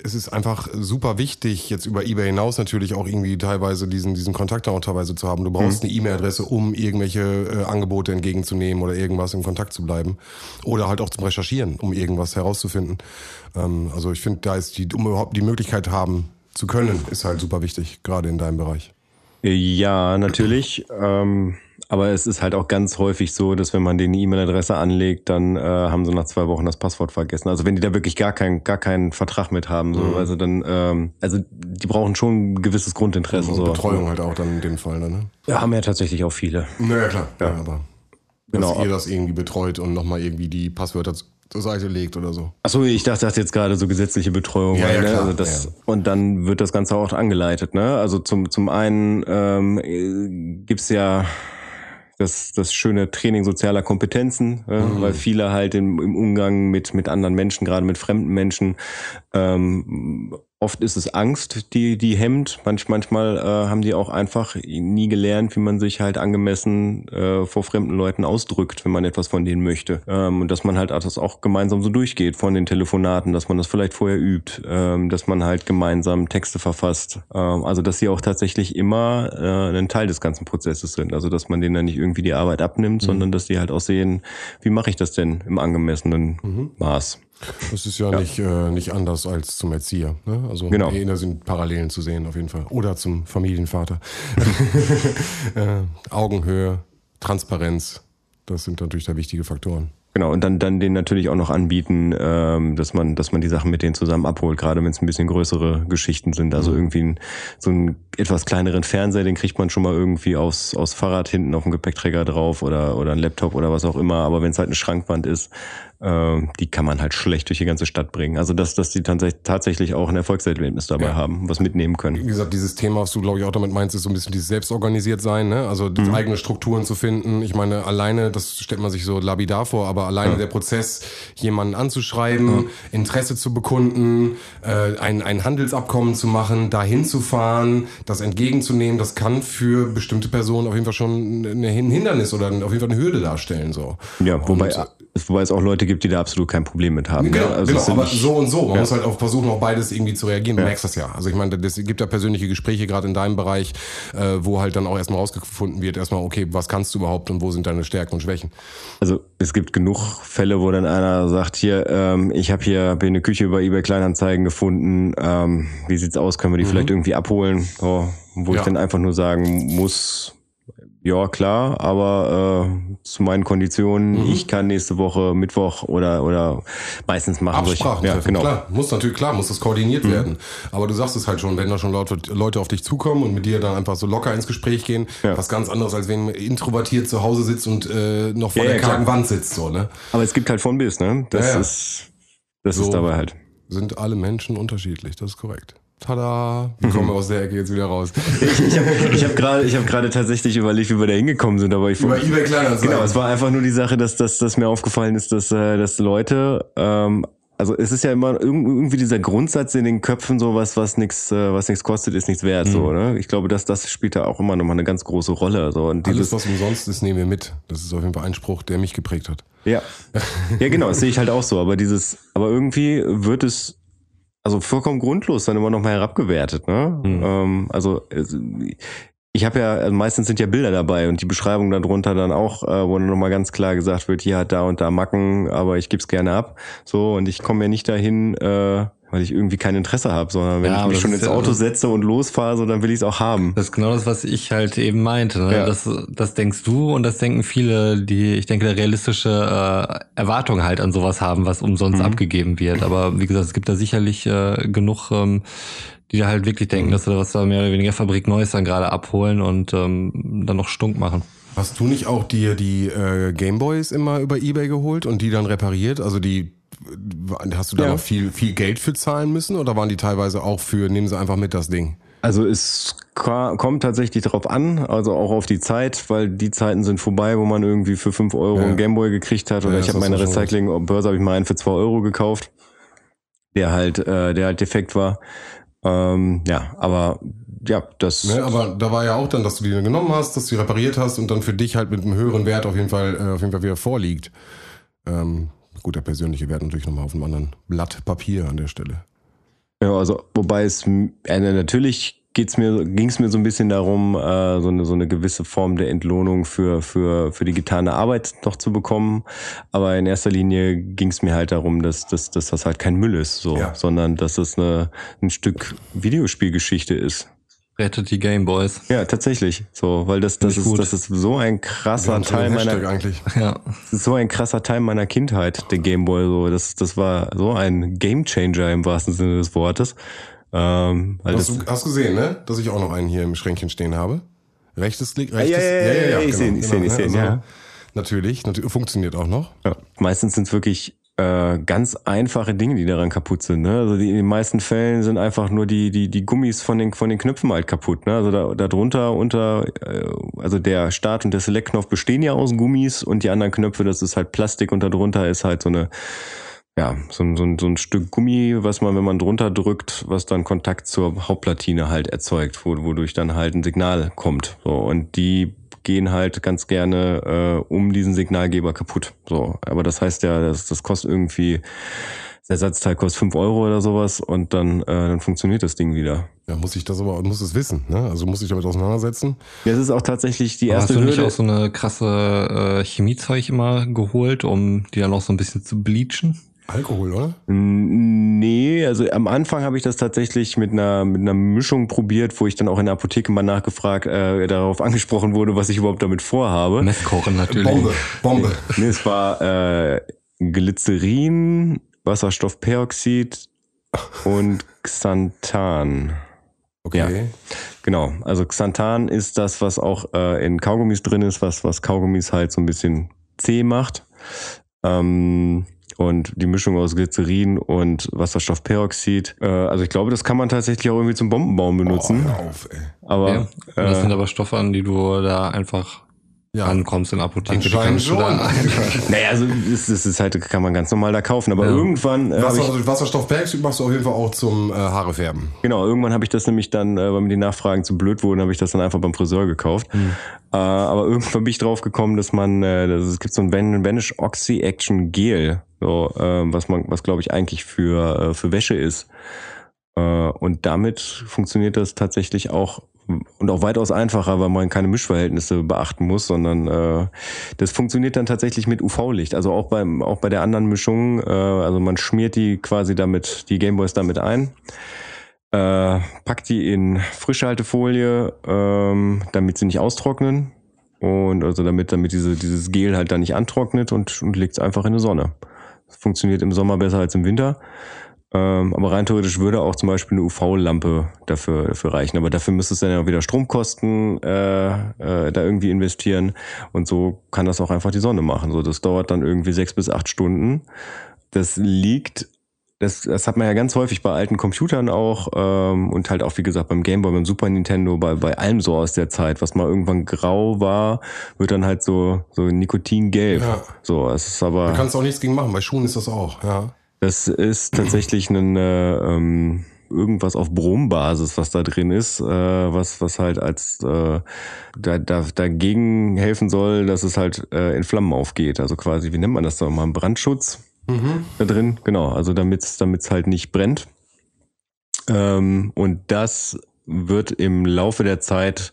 es ist einfach super wichtig, jetzt über eBay hinaus natürlich auch irgendwie teilweise diesen, diesen Kontakt auch teilweise zu haben. Du brauchst mhm. eine E-Mail-Adresse, um irgendwelche äh, Angebote entgegenzunehmen oder irgendwas im Kontakt zu bleiben. Oder halt auch zum Recherchieren, um irgendwas herauszufinden. Ähm, also ich finde, da ist die, um überhaupt die Möglichkeit haben, zu können, ist halt super wichtig, gerade in deinem Bereich. Ja, natürlich. Ähm, aber es ist halt auch ganz häufig so, dass wenn man denen die E-Mail-Adresse anlegt, dann äh, haben sie nach zwei Wochen das Passwort vergessen. Also wenn die da wirklich gar keinen gar keinen Vertrag mit haben, so, mhm. also dann, ähm, also die brauchen schon ein gewisses Grundinteresse. Und so. Betreuung halt auch dann in dem Fall, ne? Ja, haben ja tatsächlich auch viele. Naja, klar. Ja, ja aber genau. dass ihr das irgendwie betreut und nochmal irgendwie die Passwörter zur Seite legt oder so. Achso, ich dachte, das jetzt gerade so gesetzliche Betreuung. Ja, ja, ne? Also das, ja. Und dann wird das Ganze auch angeleitet. Ne? Also zum, zum einen ähm, gibt's ja das, das schöne Training sozialer Kompetenzen, äh, mhm. weil viele halt im, im Umgang mit, mit anderen Menschen, gerade mit fremden Menschen, ähm, Oft ist es Angst, die, die hemmt. Manch, manchmal äh, haben die auch einfach nie gelernt, wie man sich halt angemessen äh, vor fremden Leuten ausdrückt, wenn man etwas von denen möchte. Ähm, und dass man halt das auch gemeinsam so durchgeht von den Telefonaten, dass man das vielleicht vorher übt, ähm, dass man halt gemeinsam Texte verfasst. Ähm, also dass sie auch tatsächlich immer äh, ein Teil des ganzen Prozesses sind. Also dass man denen dann nicht irgendwie die Arbeit abnimmt, mhm. sondern dass die halt auch sehen, wie mache ich das denn im angemessenen mhm. Maß. Das ist ja, ja. Nicht, äh, nicht anders als zum Erzieher. Ne? Also genau. da sind Parallelen zu sehen auf jeden Fall. Oder zum Familienvater. [laughs] äh, Augenhöhe, Transparenz, das sind natürlich da wichtige Faktoren. Genau, und dann, dann denen natürlich auch noch anbieten, ähm, dass man, dass man die Sachen mit denen zusammen abholt, gerade wenn es ein bisschen größere Geschichten sind. Also mhm. irgendwie ein, so einen etwas kleineren Fernseher, den kriegt man schon mal irgendwie aus, aus Fahrrad hinten auf dem Gepäckträger drauf oder, oder ein Laptop oder was auch immer. Aber wenn es halt eine Schrankwand ist, ähm, die kann man halt schlecht durch die ganze Stadt bringen. Also dass, dass die tatsächlich auch ein Erfolgserlebnis dabei ja. haben, was mitnehmen können. Wie gesagt, dieses Thema, was du glaube ich auch damit meinst, ist so ein bisschen dieses selbstorganisiert sein, ne? Also mhm. eigene Strukturen zu finden. Ich meine, alleine, das stellt man sich so labidar vor, aber alleine ja. der Prozess, jemanden anzuschreiben, ja. Interesse zu bekunden, äh, ein, ein Handelsabkommen zu machen, dahin zu fahren, das entgegenzunehmen, das kann für bestimmte Personen auf jeden Fall schon ein Hindernis oder auf jeden Fall eine Hürde darstellen. So. Ja, wobei, Und, wobei es auch Leute gibt, die da absolut kein Problem mit haben. Genau, ne? also genau aber so und so. Man ja. muss halt auch versuchen, auch beides irgendwie zu reagieren. Du ja. merkst das ja. Also ich meine, es gibt ja persönliche Gespräche, gerade in deinem Bereich, äh, wo halt dann auch erstmal rausgefunden wird, erstmal, okay, was kannst du überhaupt und wo sind deine Stärken und Schwächen? Also es gibt genug Fälle, wo dann einer sagt, hier, ähm, ich habe hier hab hier eine Küche über eBay Kleinanzeigen gefunden, ähm, wie sieht's aus, können wir die mhm. vielleicht irgendwie abholen? So, wo ja. ich dann einfach nur sagen muss, ja, klar, aber äh, zu meinen Konditionen, mhm. ich kann nächste Woche Mittwoch oder oder meistens machen Absprachen solche, ja, genau. klar, muss natürlich klar, muss das koordiniert mhm. werden. Aber du sagst es halt schon, wenn da schon Leute auf dich zukommen und mit dir dann einfach so locker ins Gespräch gehen, ja. was ganz anderes als wenn introvertiert zu Hause sitzt und äh, noch vor ja, der kargen Wand sitzt so, ne? Aber es gibt halt von bis, ne? Das ist das so ist dabei halt. Sind alle Menschen unterschiedlich, das ist korrekt. Tada, wir kommen aus der Ecke jetzt wieder raus. Ich, ich habe ich hab gerade hab gerade tatsächlich überlegt, wie wir da hingekommen sind, aber ich über eBay Kleinanzeigen. Genau, es war einfach nur die Sache, dass, dass, dass mir aufgefallen ist, dass, äh, dass Leute, ähm, also es ist ja immer irgendwie dieser Grundsatz in den Köpfen, so was was nichts äh, was nichts kostet, ist nichts wert, mhm. so. Ne? Ich glaube, dass das spielt da auch immer nochmal eine ganz große Rolle. So. Und Alles, was umsonst ist, nehmen wir mit. Das ist auf jeden Fall ein Spruch, der mich geprägt hat. Ja, [laughs] ja genau, das sehe ich halt auch so. Aber dieses, aber irgendwie wird es also vollkommen grundlos dann immer noch mal herabgewertet. Ne? Mhm. Ähm, also ich habe ja, also meistens sind ja Bilder dabei und die Beschreibung darunter dann auch, äh, wo dann nochmal ganz klar gesagt wird, hier hat da und da Macken, aber ich gebe es gerne ab. So, und ich komme ja nicht dahin, äh, weil ich irgendwie kein Interesse habe, sondern wenn ja, ich mich schon ins Auto ja, setze und losfahre, so, dann will ich es auch haben. Das ist genau das, was ich halt eben meinte. Ne? Ja. Das, das denkst du und das denken viele, die, ich denke, der realistische äh, Erwartung halt an sowas haben, was umsonst mhm. abgegeben wird. Aber wie gesagt, es gibt da sicherlich äh, genug, ähm, die da halt wirklich denken, mhm. dass sie was da mehr oder weniger Fabrik Neues dann gerade abholen und ähm, dann noch stunk machen. Hast du nicht auch dir die äh, Gameboys immer über Ebay geholt und die dann repariert? Also die Hast du da ja. noch viel, viel Geld für zahlen müssen oder waren die teilweise auch für, nehmen sie einfach mit das Ding? Also es kommt tatsächlich darauf an, also auch auf die Zeit, weil die Zeiten sind vorbei, wo man irgendwie für fünf Euro ja. einen Gameboy gekriegt hat. Oder ja, ich habe meine Recycling-Börse habe ich mal einen für zwei Euro gekauft, der halt, äh, der halt defekt war. Ähm, ja, aber ja, das. Ne, aber da war ja auch dann, dass du die genommen hast, dass du die repariert hast und dann für dich halt mit einem höheren Wert auf jeden Fall, äh, auf jeden Fall wieder vorliegt. Ähm, gut, der persönliche Wert natürlich nochmal auf einem anderen Blatt Papier an der Stelle. Ja, also wobei es äh, natürlich geht's mir, ging es mir so ein bisschen darum, äh, so, eine, so eine gewisse Form der Entlohnung für, für, für die getane Arbeit noch zu bekommen. Aber in erster Linie ging es mir halt darum, dass, dass, dass das halt kein Müll ist, so, ja. sondern dass es eine, ein Stück Videospielgeschichte ist. Rettet die Gameboys. Ja, tatsächlich. So, weil das, das ist, das ist so ein krasser Teil meiner, eigentlich. [laughs] Ja. Das ist so ein krasser Teil meiner Kindheit, der Gameboy, so. Das, das war so ein Gamechanger im wahrsten Sinne des Wortes. Ähm, hast, du, hast gesehen, ne? Dass ich auch noch einen hier im Schränkchen stehen habe? Rechtes Klick, rechtes. Ja, ja, ja, ja, ja, ich sehe, ich sehe, ich sehe, ja. Natürlich, natürlich, funktioniert auch noch. Ja, meistens sind es wirklich äh, ganz einfache Dinge, die daran kaputt sind. Ne? Also die, in den meisten Fällen sind einfach nur die die die Gummis von den von den Knöpfen halt kaputt. Ne? Also da, da drunter unter äh, also der Start und der Select-Knopf bestehen ja aus Gummis und die anderen Knöpfe, das ist halt Plastik und darunter ist halt so eine ja, so, so, so ein Stück Gummi, was man, wenn man drunter drückt, was dann Kontakt zur Hauptplatine halt erzeugt, wodurch dann halt ein Signal kommt. So, und die gehen halt ganz gerne äh, um diesen Signalgeber kaputt. So, aber das heißt ja, das, das kostet irgendwie, das Ersatzteil kostet fünf Euro oder sowas und dann, äh, dann funktioniert das Ding wieder. Ja, muss ich das aber, muss es wissen, ne? Also muss ich damit auseinandersetzen. Ja, das ist auch tatsächlich die erste Hast du nicht auch so eine krasse äh, Chemiezeug immer geholt, um die dann auch so ein bisschen zu bleachen? Alkohol, oder? Nee, also am Anfang habe ich das tatsächlich mit einer, mit einer Mischung probiert, wo ich dann auch in der Apotheke mal nachgefragt, äh, darauf angesprochen wurde, was ich überhaupt damit vorhabe. Messkochen natürlich. Bombe, Bombe. Nee, es war äh, Glycerin, Wasserstoffperoxid und Xanthan. Okay. Ja. Genau, also Xanthan ist das, was auch äh, in Kaugummis drin ist, was, was Kaugummis halt so ein bisschen zäh macht. Ähm, und die Mischung aus Glycerin und Wasserstoffperoxid. Äh, also ich glaube, das kann man tatsächlich auch irgendwie zum Bombenbaum benutzen. Oh, auf, ey. aber Ja. das sind äh, aber Stoffe, an die du da einfach Ja. ankommst in der Apotheke. Anscheinend du schon. da [laughs] naja, also es, es ist halt, kann man ganz normal da kaufen. Aber Ja. irgendwann äh, Wasser, Wasserstoffperoxid machst du auf jeden Fall auch zum äh, Haare färben. Genau, irgendwann habe ich das nämlich dann, äh, weil mir die Nachfragen zu blöd wurden, habe ich das dann einfach beim Friseur gekauft. Äh, aber irgendwann bin ich drauf gekommen, dass man, äh, dass es gibt so ein Van- Vanish Oxy Action Gel, so, äh, was man, was glaube ich eigentlich für äh, für Wäsche ist. Äh, und damit funktioniert das tatsächlich auch und auch weitaus einfacher, weil man keine Mischverhältnisse beachten muss, sondern äh, das funktioniert dann tatsächlich mit UV-Licht. Also auch beim auch bei der anderen Mischung, äh, also man schmiert die quasi damit die Gameboys damit ein äh, packt die in Frischhaltefolie, ähm, damit sie nicht austrocknen. Und also damit, damit diese, dieses Gel halt dann nicht antrocknet und, und legt es einfach in die Sonne. Das funktioniert im Sommer besser als im Winter. Ähm, aber rein theoretisch würde auch zum Beispiel eine UV-Lampe dafür, dafür reichen. Aber dafür müsste es dann ja wieder Stromkosten äh, äh, da irgendwie investieren. Und so kann das auch einfach die Sonne machen. So, das dauert dann irgendwie sechs bis acht Stunden. Das liegt das, das hat man ja ganz häufig bei alten Computern auch ähm, und halt auch, wie gesagt, beim Gameboy, beim Super Nintendo, bei, bei allem so aus der Zeit, was mal irgendwann grau war, wird dann halt so, so Nikotingelb. Ja. So, es ist aber. Da kannst du auch nichts gegen machen. Bei Schuhen ist das auch, ja. Das ist tatsächlich ein, äh, ähm, irgendwas auf Brombasis, was da drin ist, äh, was, was halt als äh, da, da, dagegen helfen soll, dass es halt äh, in Flammen aufgeht. Also quasi, wie nennt man das da mal? Brandschutz da drin, genau. Also damit es halt nicht brennt. Ähm, und das wird im Laufe der Zeit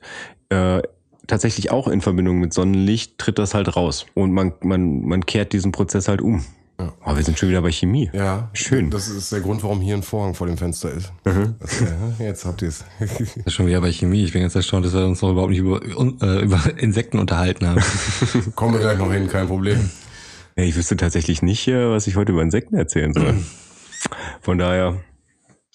äh, tatsächlich auch in Verbindung mit Sonnenlicht tritt das halt raus. Und man, man, man kehrt diesen Prozess halt um. Ja. Oh, wir sind schon wieder bei Chemie. Ja. Schön. Das ist der Grund, warum hier ein Vorhang vor dem Fenster ist. Das, äh, [laughs] jetzt habt ihr es. [laughs] Schon wieder bei Chemie. Ich bin ganz erstaunt, dass wir uns noch überhaupt nicht über, äh, über [laughs] Insekten unterhalten haben. Kommen wir gleich noch hin, kein Problem. Ja, ich wüsste tatsächlich nicht, äh, was ich heute über Insekten erzählen soll. [clears throat] Von daher.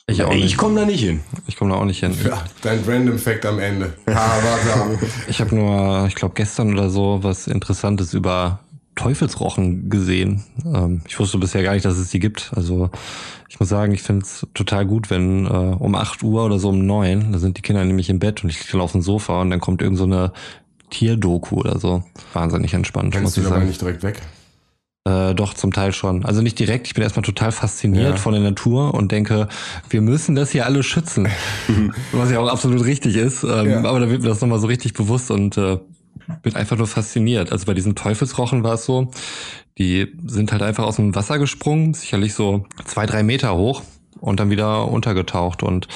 Ich auch ich komme da nicht hin. Ich komme da auch nicht hin. Ja, dein Random Fact am Ende. Warte. Ich habe nur, ich glaube gestern oder so, was Interessantes über Teufelsrochen gesehen. Ähm, ich wusste bisher gar nicht, dass es die gibt. Also ich muss sagen, ich finde es total gut, wenn äh, um 8 Uhr oder so um 9, da sind die Kinder nämlich im Bett und ich liege auf dem Sofa und dann kommt irgend so eine Tierdoku oder so. Wahnsinnig entspannt, muss du ich dabei sagen. nicht direkt weg? Äh, doch, zum Teil schon. Also nicht direkt. Ich bin erstmal total fasziniert Ja. von der Natur und denke, wir müssen das hier alle schützen. [laughs] Was ja auch absolut richtig ist. Ähm, Ja. Aber da wird mir das nochmal so richtig bewusst und äh, bin einfach nur fasziniert. Also bei diesen Teufelsrochen war es so, die sind halt einfach aus dem Wasser gesprungen, sicherlich so zwei, drei Meter hoch und dann wieder untergetaucht. Und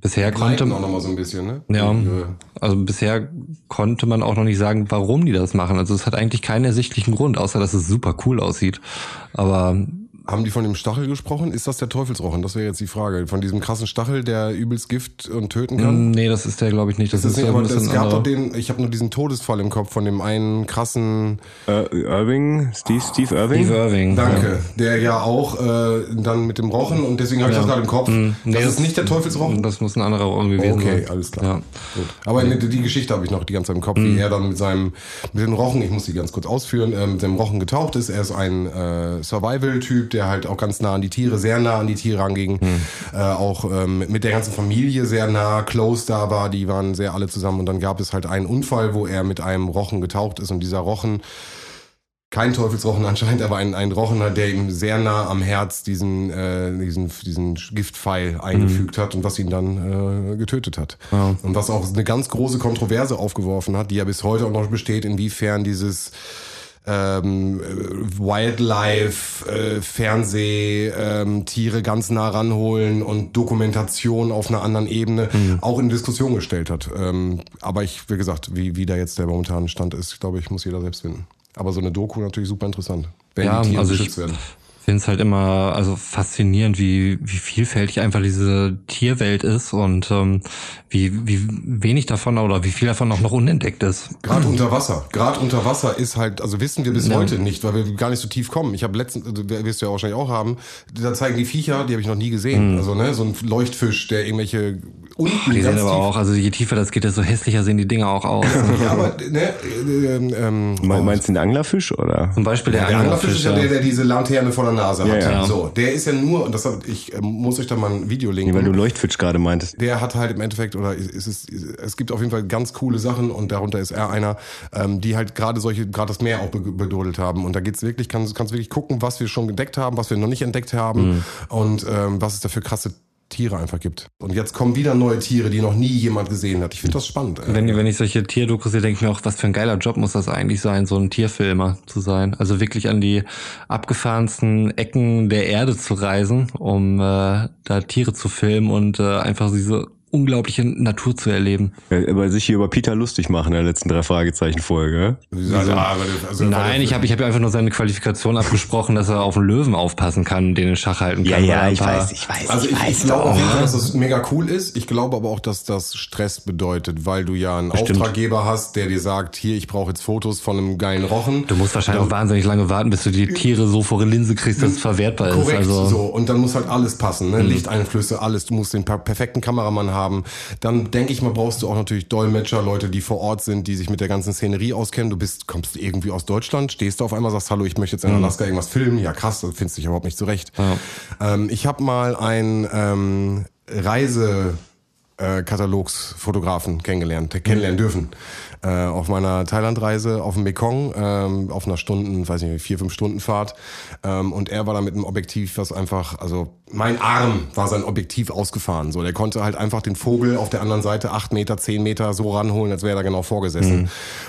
bisher konnte Gleiten auch noch mal so ein bisschen, ne? ja, Ihre- also bisher konnte man auch noch nicht sagen, warum die das machen. Also es hat eigentlich keinen ersichtlichen Grund, außer dass es super cool aussieht. Aber Haben die von dem Stachel gesprochen? Ist das der Teufelsrochen? Das wäre jetzt die Frage. Von diesem krassen Stachel, der übelst Gift und töten kann? nee, das ist der, glaube ich, nicht. Das ist nicht, ein aber es gab doch den, ich habe nur diesen Todesfall im Kopf von dem einen krassen, Äh, Irving, Steve, Steve Irving. Steve Irving. danke, der ja auch äh, dann mit dem Rochen und deswegen habe ich Ja. das gerade im Kopf. Mm, nee, das ist nicht der Ja. Teufelsrochen? Das muss ein anderer Rochen gewesen sein. Okay, alles klar. Ja. Gut. Aber die, die Geschichte habe ich noch die ganze Zeit im Kopf, wie er dann mit seinem, mit dem Rochen, ich muss die ganz kurz ausführen, äh, mit dem Rochen getaucht ist. Er ist ein äh, Survival-Typ, der halt auch ganz nah an die Tiere, sehr nah an die Tiere ranging. Äh, auch ähm, mit der ganzen Familie sehr nah, close da war, die waren sehr alle zusammen. Und dann gab es halt einen Unfall, wo er mit einem Rochen getaucht ist und dieser Rochen kein Teufelsrochen anscheinend, aber ein, ein Rochen hat, der ihm sehr nah am Herz diesen, äh, diesen, diesen Giftpfeil eingefügt hat und was ihn dann äh, getötet hat. Ja. Und was auch eine ganz große Kontroverse aufgeworfen hat, die ja bis heute auch noch besteht, inwiefern dieses ähm, äh, Wildlife, äh, Fernseh, ähm, Tiere ganz nah ranholen und Dokumentation auf einer anderen Ebene auch in Diskussion gestellt hat. Ähm, aber ich, wie gesagt, wie, wie da jetzt der momentane Stand ist, glaube ich, muss jeder selbst finden. Aber so eine Doku natürlich super interessant, wenn Ja, die Tiere also geschützt werden. Finde es halt immer also faszinierend, wie, wie vielfältig einfach diese Tierwelt ist und ähm, wie, wie wenig davon oder wie viel davon auch noch unentdeckt ist. Gerade unter Wasser. Gerade unter Wasser ist halt, also wissen wir bis ja. heute nicht, weil wir gar nicht so tief kommen. Ich habe letztens, also, wirst du ja wahrscheinlich auch haben, da zeigen die Viecher, die habe ich noch nie gesehen. Mhm. Also ne, so ein Leuchtfisch, der irgendwelche unten Die sehen aber tief. auch, also je tiefer das geht, desto hässlicher sehen die Dinger auch aus. [laughs] ja, aber ne, äh, ähm, meinst du den Anglerfisch oder? Zum Beispiel der, der Anglerfisch. Der Anglerfisch ist ja der, der diese Lanterne der Nase hat. Ja, ja. So, der ist ja nur, und das hab, ich äh, muss euch da mal ein Video linken. Nee, weil du Leuchtfisch gerade meintest. Der hat halt im Endeffekt, oder ist es, es gibt auf jeden Fall ganz coole Sachen und darunter ist er einer, ähm, die halt gerade solche, gerade das Meer auch bedodelt haben. Und da geht's wirklich, kannst, kannst wirklich gucken, was wir schon entdeckt haben, was wir noch nicht entdeckt haben mhm. und ähm, was es da für krasse Tiere einfach gibt. Und jetzt kommen wieder neue Tiere, die noch nie jemand gesehen hat. Ich finde das spannend. Wenn, wenn ich solche Tierdokus sehe, denke ich mir auch, was für ein geiler Job muss das eigentlich sein, so ein Tierfilmer zu sein. Also wirklich an die abgefahrensten Ecken der Erde zu reisen, um äh, da Tiere zu filmen und äh, einfach diese unglaubliche Natur zu erleben. Weil sich hier über Peter lustig machen in der letzten drei Fragezeichen Folge. Also, also, Nein, ich habe ich hab einfach nur seine Qualifikation [laughs] abgesprochen, dass er auf einen Löwen aufpassen kann, den in Schach halten kann. Ja, ja, ich weiß, ich weiß. Also ich, ich, ich glaube auf jeden Fall, dass das mega cool ist. Ich glaube aber auch, dass das Stress bedeutet, weil du ja einen Bestimmt. Auftraggeber hast, der dir sagt, hier, ich brauche jetzt Fotos von einem geilen Rochen. Du musst wahrscheinlich auch wahnsinnig lange warten, bis du die Tiere so vor die Linse kriegst, dass es verwertbar Korrekt, ist. Also so. Und dann muss halt alles passen, ne? Mhm. Lichteinflüsse, alles. Du musst den perfekten Kameramann haben haben. Dann denke ich mal, brauchst du auch natürlich Dolmetscher, Leute, die vor Ort sind, die sich mit der ganzen Szenerie auskennen. Du bist, kommst irgendwie aus Deutschland, stehst du auf einmal, sagst, hallo, ich möchte jetzt in mhm. Alaska irgendwas filmen. Ja, krass, das findest du dich überhaupt nicht zurecht. Ja. Ähm, ich habe mal ein ähm, Reise äh, Katalogsfotografen kennengelernt, kennenlernen dürfen äh, auf meiner Thailandreise auf dem Mekong, ähm, auf einer Stunden, weiß nicht, vier, fünf Stunden Fahrt. Ähm, und er war da mit einem Objektiv, was einfach, also mein Arm war sein Objektiv ausgefahren. So, der konnte halt einfach den Vogel auf der anderen Seite acht Meter, zehn Meter so ranholen, als wäre er da genau vorgesessen. Mhm.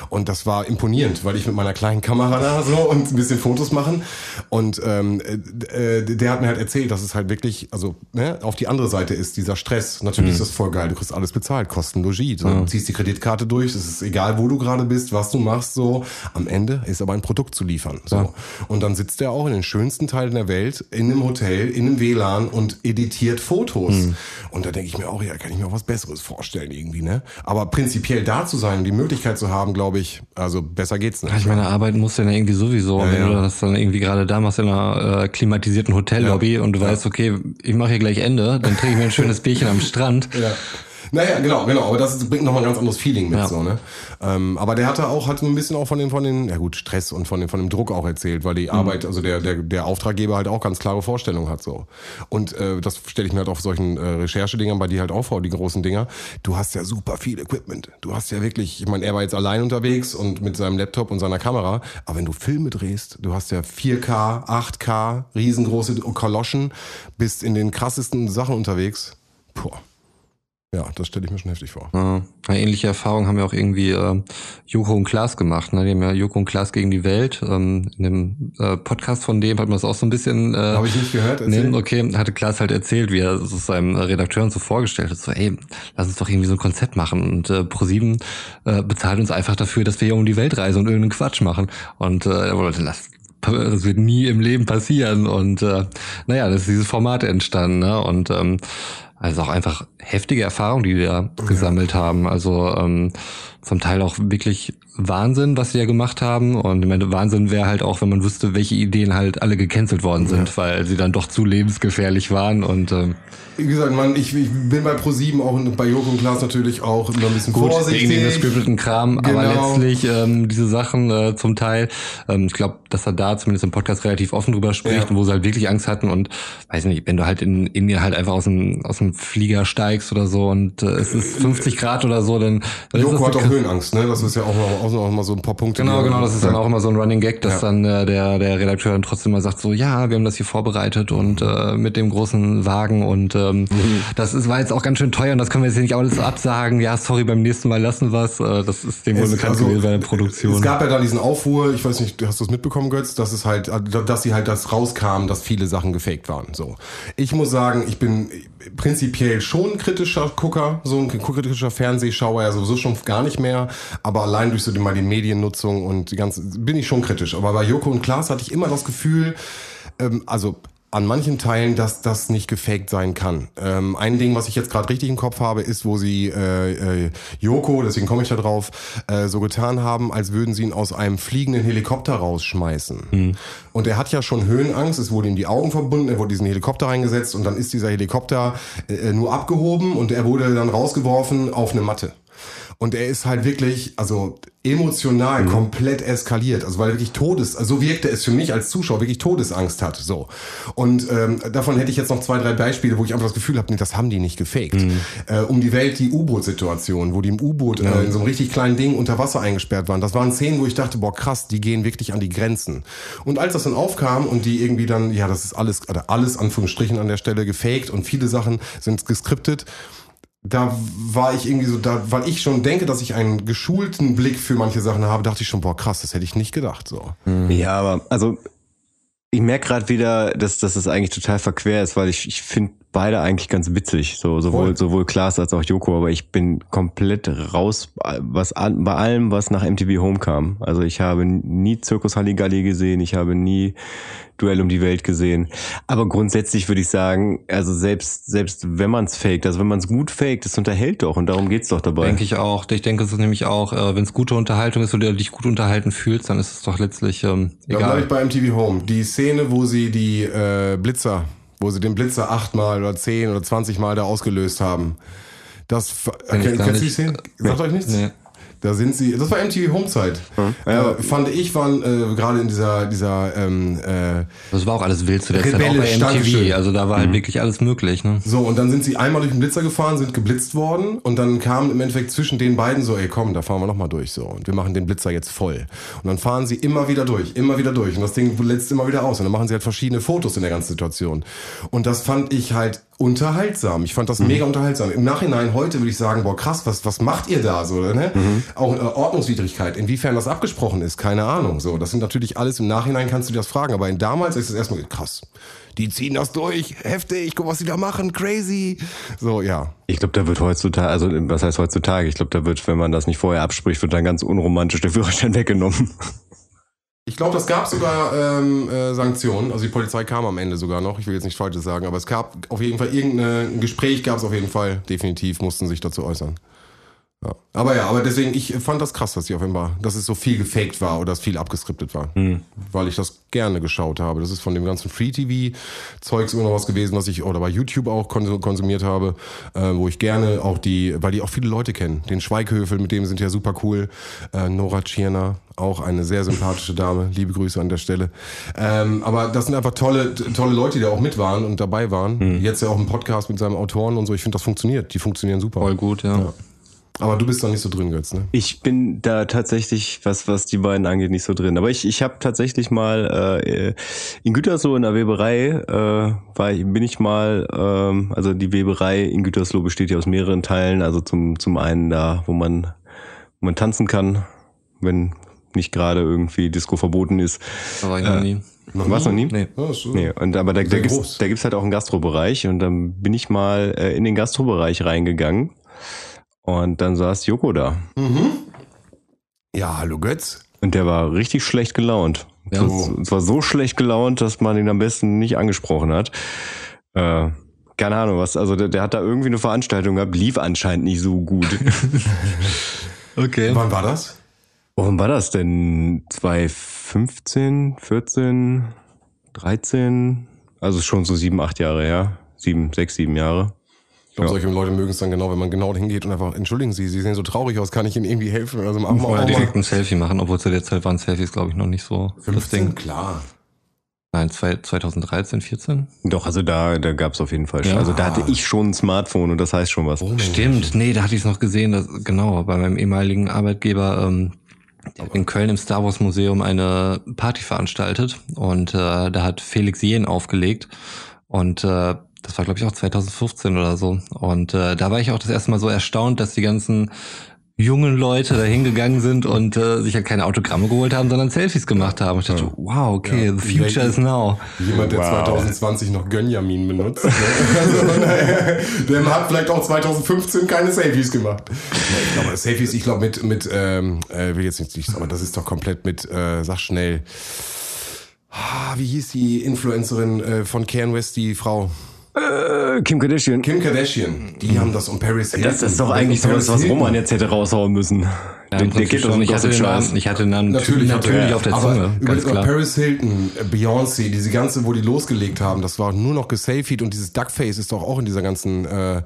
Und das war imponierend, weil ich mit meiner kleinen Kamera da so und ein bisschen Fotos machen. Und ähm, äh, der hat mir halt erzählt, dass es halt wirklich, also ne, auf die andere Seite ist dieser Stress. Natürlich mhm. ist das voll geil, du kriegst alles bezahlt, Kosten Logis. So, mhm. Du ziehst die Kreditkarte durch, es ist egal egal wo du gerade bist, was du machst, so. Am Ende ist aber ein Produkt zu liefern. So. Ja. Und dann sitzt er auch in den schönsten Teilen der Welt, in einem Hotel, in einem WLAN und editiert Fotos. Mhm. Und da denke ich mir auch, ja, kann ich mir auch was Besseres vorstellen irgendwie, ne? Aber prinzipiell da zu sein, die Möglichkeit zu haben, glaube ich, also besser geht's nicht. Ich meine, arbeiten musst du ja irgendwie sowieso, ja, wenn ja. du das dann irgendwie gerade da machst in einer äh, klimatisierten Hotellobby und du weißt, okay, ich mache hier gleich Ende, dann trinke ich mir ein schönes Bierchen am Strand. Ja. Naja, genau, genau. Aber das bringt nochmal ein ganz anderes Feeling mit, ja. so, ne? Ähm, aber der hatte auch, hat ein bisschen auch von den, von den, ja gut, Stress und von dem, von dem Druck auch erzählt, weil die mhm. Arbeit, also der, der, der Auftraggeber halt auch ganz klare Vorstellungen hat, so. Und, äh, das stelle ich mir halt auf solchen äh, Recherchedingern bei dir halt auch vor, die großen Dinger. Du hast ja super viel Equipment. Du hast ja wirklich, ich meine, er war jetzt allein unterwegs und mit seinem Laptop und seiner Kamera. Aber wenn du Filme drehst, du hast ja 4K, 8K, riesengroße Kaloschen, bist in den krassesten Sachen unterwegs. Puh. Ja, das stelle ich mir schon heftig vor. Ja, ähnliche Erfahrungen haben ja auch irgendwie äh, Joko und Klaas gemacht. Ne? Die haben ja Joko und Klaas gegen die Welt. Ähm, in dem äh, Podcast von dem hat man das auch so ein bisschen. Äh, Habe ich nicht gehört. Erzähl. Nee, okay, hatte Klaas halt erzählt, wie er es seinem Redakteur so vorgestellt hat. So, ey, lass uns doch irgendwie so ein Konzept machen. Und äh, ProSieben äh, bezahlt uns einfach dafür, dass wir hier um die Welt reisen und irgendeinen Quatsch machen. Und äh, er wollte, lass das wird nie im Leben passieren. Und äh, naja, das ist dieses Format entstanden. Ne? Und ähm, also auch einfach heftige Erfahrungen, die wir da ja. gesammelt haben. Also ähm, zum Teil auch wirklich Wahnsinn, was sie ja gemacht haben. Und ich meine, Wahnsinn wäre halt auch, wenn man wüsste, welche Ideen halt alle gecancelt worden sind, ja. weil sie dann doch zu lebensgefährlich waren. Und ähm, wie gesagt, man, ich, ich bin bei Pro7 auch und bei Joko und Klaas natürlich auch immer ein bisschen Gut, vorsichtig. Wegen dem gescripteten Kram, genau. aber letztlich ähm, diese Sachen äh, zum Teil, ähm, ich glaube, dass er da zumindest im Podcast relativ offen drüber spricht ja. und wo sie halt wirklich Angst hatten und weiß nicht, wenn du halt in Indien halt einfach aus dem, aus dem Flieger steigst oder so und äh, es ist 50 Grad oder so, dann, dann Joko hat auch Höhenangst, ne? Das ist ja auch, auch, auch mal so ein paar Punkte. Genau, genau, das ist dann auch immer so ein Running Gag, dass ja. dann äh, der, der Redakteur dann trotzdem mal sagt so, ja, wir haben das hier vorbereitet und äh, mit dem großen Wagen und ähm, mhm. das ist, war jetzt auch ganz schön teuer und das können wir jetzt hier nicht alles absagen. Ja, sorry, beim nächsten Mal lassen wir's. Äh, das ist dem wohl bekannt also, gewesen bei der Produktion. Es gab ja da diesen Aufruhr, ich weiß nicht, hast du es mitbekommen, Götz, dass es halt, dass sie halt das rauskam, dass viele Sachen gefaked waren. So. Ich muss sagen, ich bin prinzipiell schon kritischer Gucker, so ein kritischer Fernsehschauer ja sowieso schon gar nicht mehr, aber allein durch so die, mal die Mediennutzung und die ganze, bin ich schon kritisch. Aber bei Joko und Klaas hatte ich immer das Gefühl, ähm, also an manchen Teilen, dass das nicht gefaked sein kann. Ähm, ein Ding, was ich jetzt gerade richtig im Kopf habe, ist, wo sie äh, äh, Joko, deswegen komme ich da drauf, äh, so getan haben, als würden sie ihn aus einem fliegenden Helikopter rausschmeißen. Hm. Und er hat ja schon Höhenangst, es wurde ihm die Augen verbunden, er wurde in diesen Helikopter reingesetzt und dann ist dieser Helikopter äh, nur abgehoben und er wurde dann rausgeworfen auf eine Matte. Und er ist halt wirklich, also emotional Mhm. komplett eskaliert. Also weil er wirklich Todes, also so wirkte es für mich als Zuschauer, wirklich Todesangst hat. So. Und ähm, davon hätte ich jetzt noch zwei, drei Beispiele, wo ich einfach das Gefühl habe, nee, das haben die nicht gefaked. Mhm. Äh, um die Welt die U-Boot-Situation, wo die im U-Boot äh, in so einem richtig kleinen Ding unter Wasser eingesperrt waren. Das waren Szenen, wo ich dachte, boah, krass, die gehen wirklich an die Grenzen. Und als das dann aufkam und die irgendwie dann, ja, das ist alles, oder alles Anführungsstrichen an der Stelle gefaked und viele Sachen sind geskriptet, da war ich irgendwie so, da, weil ich schon denke, dass ich einen geschulten Blick für manche Sachen habe, dachte ich schon, boah, krass, das hätte ich nicht gedacht. So. Ja, aber also ich merke gerade wieder, dass, dass das eigentlich total verquer ist, weil ich, ich finde beide eigentlich ganz witzig, so sowohl Voll. sowohl Klaas als auch Joko, aber ich bin komplett raus, was an, bei allem, was nach MTV Home kam. Also ich habe nie Zirkus Halligalli gesehen, ich habe nie Duell um die Welt gesehen. Aber grundsätzlich würde ich sagen, also selbst selbst wenn man es faked, also wenn man es gut faked, es unterhält doch und darum geht's doch dabei. Denke ich auch. Ich denke, es ist nämlich auch, äh, wenn es gute Unterhaltung ist oder du dich gut unterhalten fühlst, dann ist es doch letztlich ähm, Da bleibe ich egal. bei MTV Home. Die Szene, wo sie die äh, Blitzer, wo sie den Blitzer achtmal oder zehn oder zwanzig Mal da ausgelöst haben. Das gar kennst du die. Szene? Sagt euch nichts? Nee. Da sind sie, das war MTV Home Zeit. Äh, fand ich, waren äh, gerade in dieser, dieser ähm, äh, Das war auch alles wild zu der Zeit, auch bei. MTV. Also da war halt wirklich alles möglich. Ne? So, und dann sind sie einmal durch den Blitzer gefahren, sind geblitzt worden und dann kam im Endeffekt zwischen den beiden so, ey komm, da fahren wir nochmal durch so und wir machen den Blitzer jetzt voll. Und dann fahren sie immer wieder durch, immer wieder durch und das Ding blitzt immer wieder aus und dann machen sie halt verschiedene Fotos in der ganzen Situation. Und das fand ich halt unterhaltsam. Ich fand das mega unterhaltsam. Im Nachhinein heute würde ich sagen, boah krass, was, was macht ihr da so, ne? Auch äh, Ordnungswidrigkeit, inwiefern das abgesprochen ist, keine Ahnung. So, das sind natürlich alles, im Nachhinein kannst du dir das fragen, aber in damals ist es erstmal krass. Die ziehen das durch, heftig, guck, was die da machen, crazy. So, ja. Ich glaube, da wird heutzutage, also was heißt heutzutage? Ich glaube, da wird, wenn man das nicht vorher abspricht, wird dann ganz unromantisch der Führerschein weggenommen. Ich glaube, das gab sogar ähm, äh, Sanktionen. Also die Polizei kam am Ende sogar noch. Ich will jetzt nicht Falsches sagen, aber es gab auf jeden Fall irgendein Gespräch, gab es auf jeden Fall. Definitiv mussten sich dazu äußern. Ja. Aber ja, aber deswegen, ich fand das krass, dass die offenbar, dass es so viel gefaked war oder dass viel abgeskriptet war. Weil ich das gerne geschaut habe. Das ist von dem ganzen Free-TV-Zeugs immer noch was gewesen, was ich, oder bei YouTube auch konsum- konsumiert habe, äh, wo ich gerne auch die, weil die auch viele Leute kennen. Den Schweighöfel, mit dem sind ja super cool. Äh, Nora Tschirner, auch eine sehr sympathische Dame. Liebe Grüße an der Stelle. Ähm, aber das sind einfach tolle, tolle Leute, die da auch mit waren und dabei waren. Jetzt ja auch ein Podcast mit seinem Autoren und so. Ich finde, das funktioniert. Die funktionieren super. Voll gut, ja. Ja. Aber du bist da nicht so drin, Götz, ne? Ich bin da tatsächlich, was, was die beiden angeht, nicht so drin. Aber ich, ich habe tatsächlich mal äh, in Gütersloh in der Weberei, äh, war, ich- bin ich mal, ähm, also die Weberei in Gütersloh besteht ja aus mehreren Teilen. Also zum, zum einen da, wo man, wo man tanzen kann, wenn nicht gerade irgendwie Disco verboten ist. Da war ich noch nie. Warst du noch nie? Nee. Ja, so. Nee, und aber da, da gibt's, groß. da gibt's halt auch einen Gastrobereich und dann bin ich mal äh, in den Gastrobereich reingegangen und dann saß Joko da Ja, hallo Götz. und der war richtig schlecht gelaunt. Ja. So, es war so schlecht gelaunt, dass man ihn am besten nicht angesprochen hat. Äh, keine Ahnung was, also der, der hat da irgendwie eine Veranstaltung gehabt, lief anscheinend nicht so gut. [laughs] Okay. Wann war das? Warum war das denn? 2015, 14, 13? Also schon so sieben, acht Jahre her. Sieben, sechs, sieben Jahre. Ich glaube, Ja. solche Leute mögen es dann genau, wenn man genau hingeht und einfach, entschuldigen Sie, Sie sehen so traurig aus, kann ich Ihnen irgendwie helfen? Also machen wir Oder auch direkt mal ein Selfie machen, obwohl zu der Zeit waren Selfies, glaube ich, noch nicht so das 15, Ding. klar. Nein, zwei- 2013, 14? Doch, also da, da gab's auf jeden Fall schon. Ja. Also da hatte ich schon ein Smartphone und das heißt schon was. Oh, Stimmt, nee, da hatte ich es noch gesehen, dass, genau, bei meinem ehemaligen Arbeitgeber, ähm, der hat in Köln im Star Wars Museum eine Party veranstaltet und äh, da hat Felix Jen aufgelegt und äh, das war glaube ich auch 2015 oder so und äh, da war ich auch das erste Mal so erstaunt, dass die ganzen jungen Leute da hingegangen sind und äh, sich ja keine Autogramme geholt haben, sondern Selfies gemacht haben. Ich dachte, wow, okay, Ja. the future is now. Jemand, der Wow. 2020 noch Gönjamin benutzt. Ne? also, [laughs] der hat vielleicht auch 2015 keine Selfies gemacht. Ja, ich glaube, Selfies, ich glaube mit, mit ähm, äh, will jetzt nicht, aber das ist doch komplett mit, äh, sag schnell, Ah, wie hieß die Influencerin äh, von Karen West, die Frau? Äh, Kim Kardashian. Kim Kardashian. Die haben das und Paris Hilton. das ist doch eigentlich sowas, was. Roman jetzt hätte raushauen müssen. Ja, der, der geht doch nicht ich aus hatte, dem Scheiß. ich hatte den Namen Natürlich, natürlich auf der aber Zunge, über, ganz klar. Paris Hilton, äh, Beyoncé, diese ganze, wo die losgelegt haben, das war nur noch geselfied und dieses Duckface ist doch auch in dieser ganzen äh,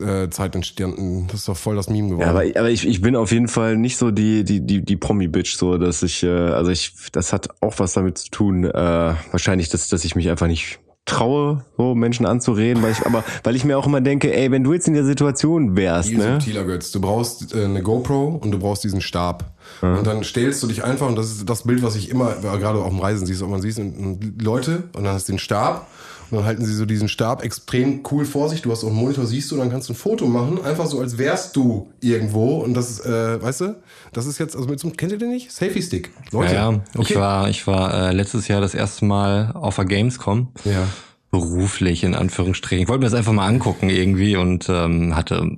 äh, Zeit entstanden. Das ist doch voll das Meme geworden. Ja, aber, aber ich, ich bin auf jeden Fall nicht so die, die, die, die Promi-Bitch, so dass ich, äh, also ich, das hat auch was damit zu tun, äh, wahrscheinlich, dass, dass ich mich einfach nicht traue, so Menschen anzureden, weil ich, aber weil ich mir auch immer denke, ey, wenn du jetzt in der Situation wärst, Viel ne? subtiler, Götz. Du brauchst äh, eine GoPro und du brauchst diesen Stab. Und dann stellst du dich einfach, und das ist das Bild, was ich immer, äh, gerade auf dem Reisen siehst, ob man siehst, und, und Leute, und dann hast du den Stab, und dann halten sie so diesen Stab extrem cool vor sich. Du hast auch einen Monitor, siehst du, dann kannst du ein Foto machen, einfach so, als wärst du irgendwo. Und das ist, äh, weißt du, das ist jetzt, also mit so einem, kennt ihr den nicht? Selfie Stick. Leute. Ja, ja. Okay. Ich war, ich war äh, letztes Jahr das erste Mal auf der Gamescom. Ja. Beruflich in Anführungsstrichen. Ich wollte mir das einfach mal angucken irgendwie und ähm, hatte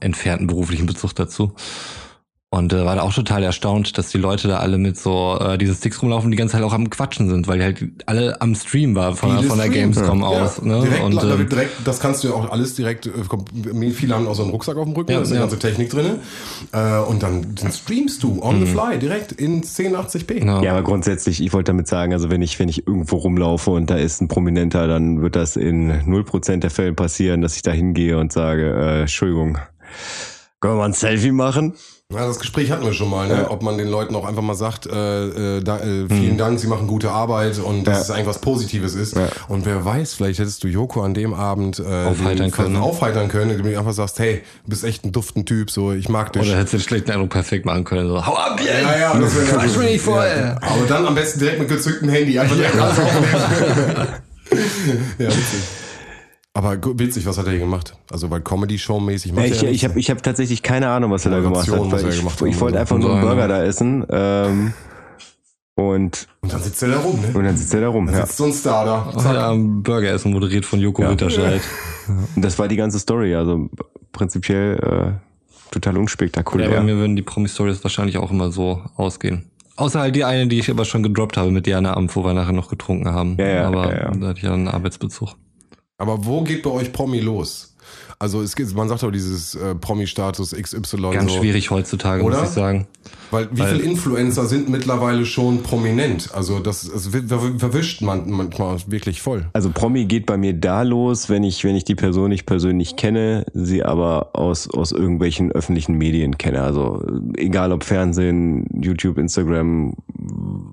entfernten beruflichen Bezug dazu. Und äh, war da auch total erstaunt, dass die Leute da alle mit so äh, diese Sticks rumlaufen, die ganze Zeit auch am Quatschen sind, weil die halt alle am Stream war von, Viele von der. Gamescom Ja. aus. Ne? Direkt, und wird direkt, das kannst du ja auch alles direkt, äh, kommt- viele haben auch so einen Rucksack auf dem Rücken, Ja, da ist eine ja. ganze Technik drin. Äh, und dann, dann streamst du on the fly, direkt in 1080p. ja. Ja, aber grundsätzlich, ich wollte damit sagen, also wenn ich, wenn ich irgendwo rumlaufe und da ist ein Prominenter, dann wird das in 0% der Fälle passieren, dass ich da hingehe und sage, äh, Entschuldigung, können wir mal ein Selfie machen? Ja, das Gespräch hatten wir schon mal, ne? ob man den Leuten auch einfach mal sagt, äh, äh, da, äh, vielen Dank, sie machen gute Arbeit und dass es eigentlich was Positives ist. Und wer weiß, vielleicht hättest du Joko an dem Abend äh, Aufheitern können, ne? aufheitern können, indem du einfach sagst, hey, du bist echt ein duften Typ, so ich mag dich. Oder hättest du den schlechten Eindruck perfekt machen können. So, hau ab, ey! Ja, ja, das wäre ja mich nicht voll! Ja, aber dann am besten direkt mit gezücktem Handy. Einfach direkt alles aufnehmen. [laughs] [laughs] ja, witzig. Aber witzig, was hat er hier gemacht? Also, weil Comedy-Show-mäßig Ja, macht ich er ich habe ich hab tatsächlich keine Ahnung, was er da gemacht hat. Weil ich, gemacht ich wollte einfach nur einen Burger ja. da essen. Ähm, und, Und dann sitzt er da rum, ne? und dann sitzt er da rum. Dann Ja. sitzt so ein Star da. Er am Burger essen moderiert von Joko Winterscheid. Und das war die ganze Story. Also prinzipiell äh, total Ja, unspektakulär. bei mir würden die Promi-Stories wahrscheinlich auch immer so ausgehen. Außer halt die eine, die ich aber schon gedroppt habe mit Diana Amp, wo wir nachher noch getrunken haben. Ja, ja, aber ja, ja. da hatte ich ja einen Arbeitsbezug. Aber wo geht bei euch Promi los? Also es gibt, man sagt doch dieses äh, Promi-Status XY. Ganz so. schwierig heutzutage, Oder? muss ich sagen. Weil wie Weil- viele Influencer sind mittlerweile schon prominent? Also das, das ver- ver- verwischt man manchmal wirklich voll. Also Promi geht bei mir da los, wenn ich, wenn ich die Person nicht persönlich kenne, sie aber aus, aus irgendwelchen öffentlichen Medien kenne. Also egal ob Fernsehen, YouTube, Instagram,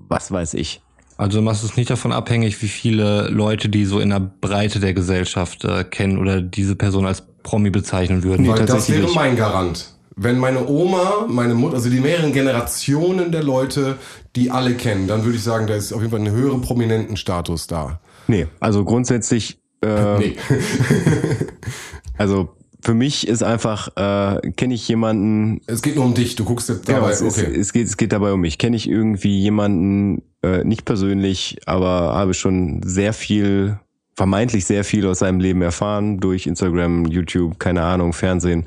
was weiß ich. Also du machst es nicht davon abhängig, wie viele Leute die so in der Breite der Gesellschaft äh, kennen oder diese Person als Promi bezeichnen würden. Weil das wäre mein Garant. Wenn meine Oma, meine Mutter, also die mehreren Generationen der Leute, die alle kennen, dann würde ich sagen, da ist auf jeden Fall ein höherer Prominentenstatus da. Nee, also grundsätzlich, äh, Nee. [laughs] also für mich ist einfach, äh, kenne ich jemanden, Es geht nur um dich, du guckst jetzt Genau, dabei, es, ist, okay. es, geht, es geht dabei um mich. Kenne ich irgendwie jemanden, äh, nicht persönlich, aber habe schon sehr viel, vermeintlich sehr viel aus seinem Leben erfahren, durch Instagram, YouTube, keine Ahnung, Fernsehen,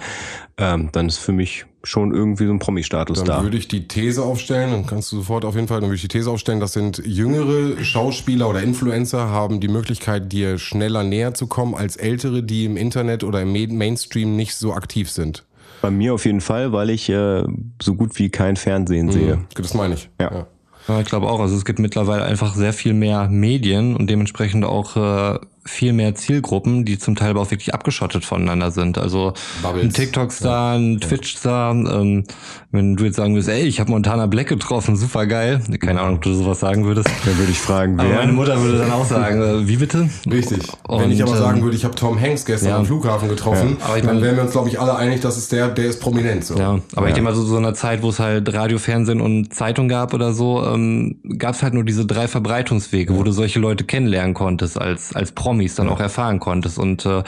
ähm, dann ist für mich schon irgendwie so ein Promi-Status Dann da. würde ich die These aufstellen, dann kannst du sofort auf jeden Fall, dann würde ich die These aufstellen, das sind jüngere Schauspieler oder Influencer haben die Möglichkeit, dir schneller näher zu kommen als ältere, die im Internet oder im Ma- Mainstream nicht so aktiv sind. Bei mir auf jeden Fall, weil ich äh, so gut wie kein Fernsehen sehe. Mhm. Das meine ich. Ja. Ja, ich glaube auch. Also es gibt mittlerweile einfach sehr viel mehr Medien und dementsprechend auch äh, viel mehr Zielgruppen, die zum Teil aber auch wirklich abgeschottet voneinander sind. Also Bubbles. ein TikTok-Star, ein Twitch-Star. Ähm, wenn du jetzt sagen würdest, ey, ich habe Montana Black getroffen, super geil. Keine Ahnung, ob du sowas sagen würdest. Dann würde ich fragen, Aber wer? meine Mutter würde dann auch sagen, äh, wie bitte? Richtig. Wenn Und, ich aber ähm, sagen würde, ich habe Tom Hanks gestern ja. am Flughafen getroffen, Ja. Aber ich dann meine- wären wir uns, glaube ich, alle einig, dass es der, der ist prominent. So. Ja, aber ich denke mal, so, so einer Zeit, wo es halt Radio, Fernsehen und Zeitung gab oder so, ähm, gab es halt nur diese drei Verbreitungswege, wo du solche Leute kennenlernen konntest, als, als Promis dann auch erfahren konntest. Und äh,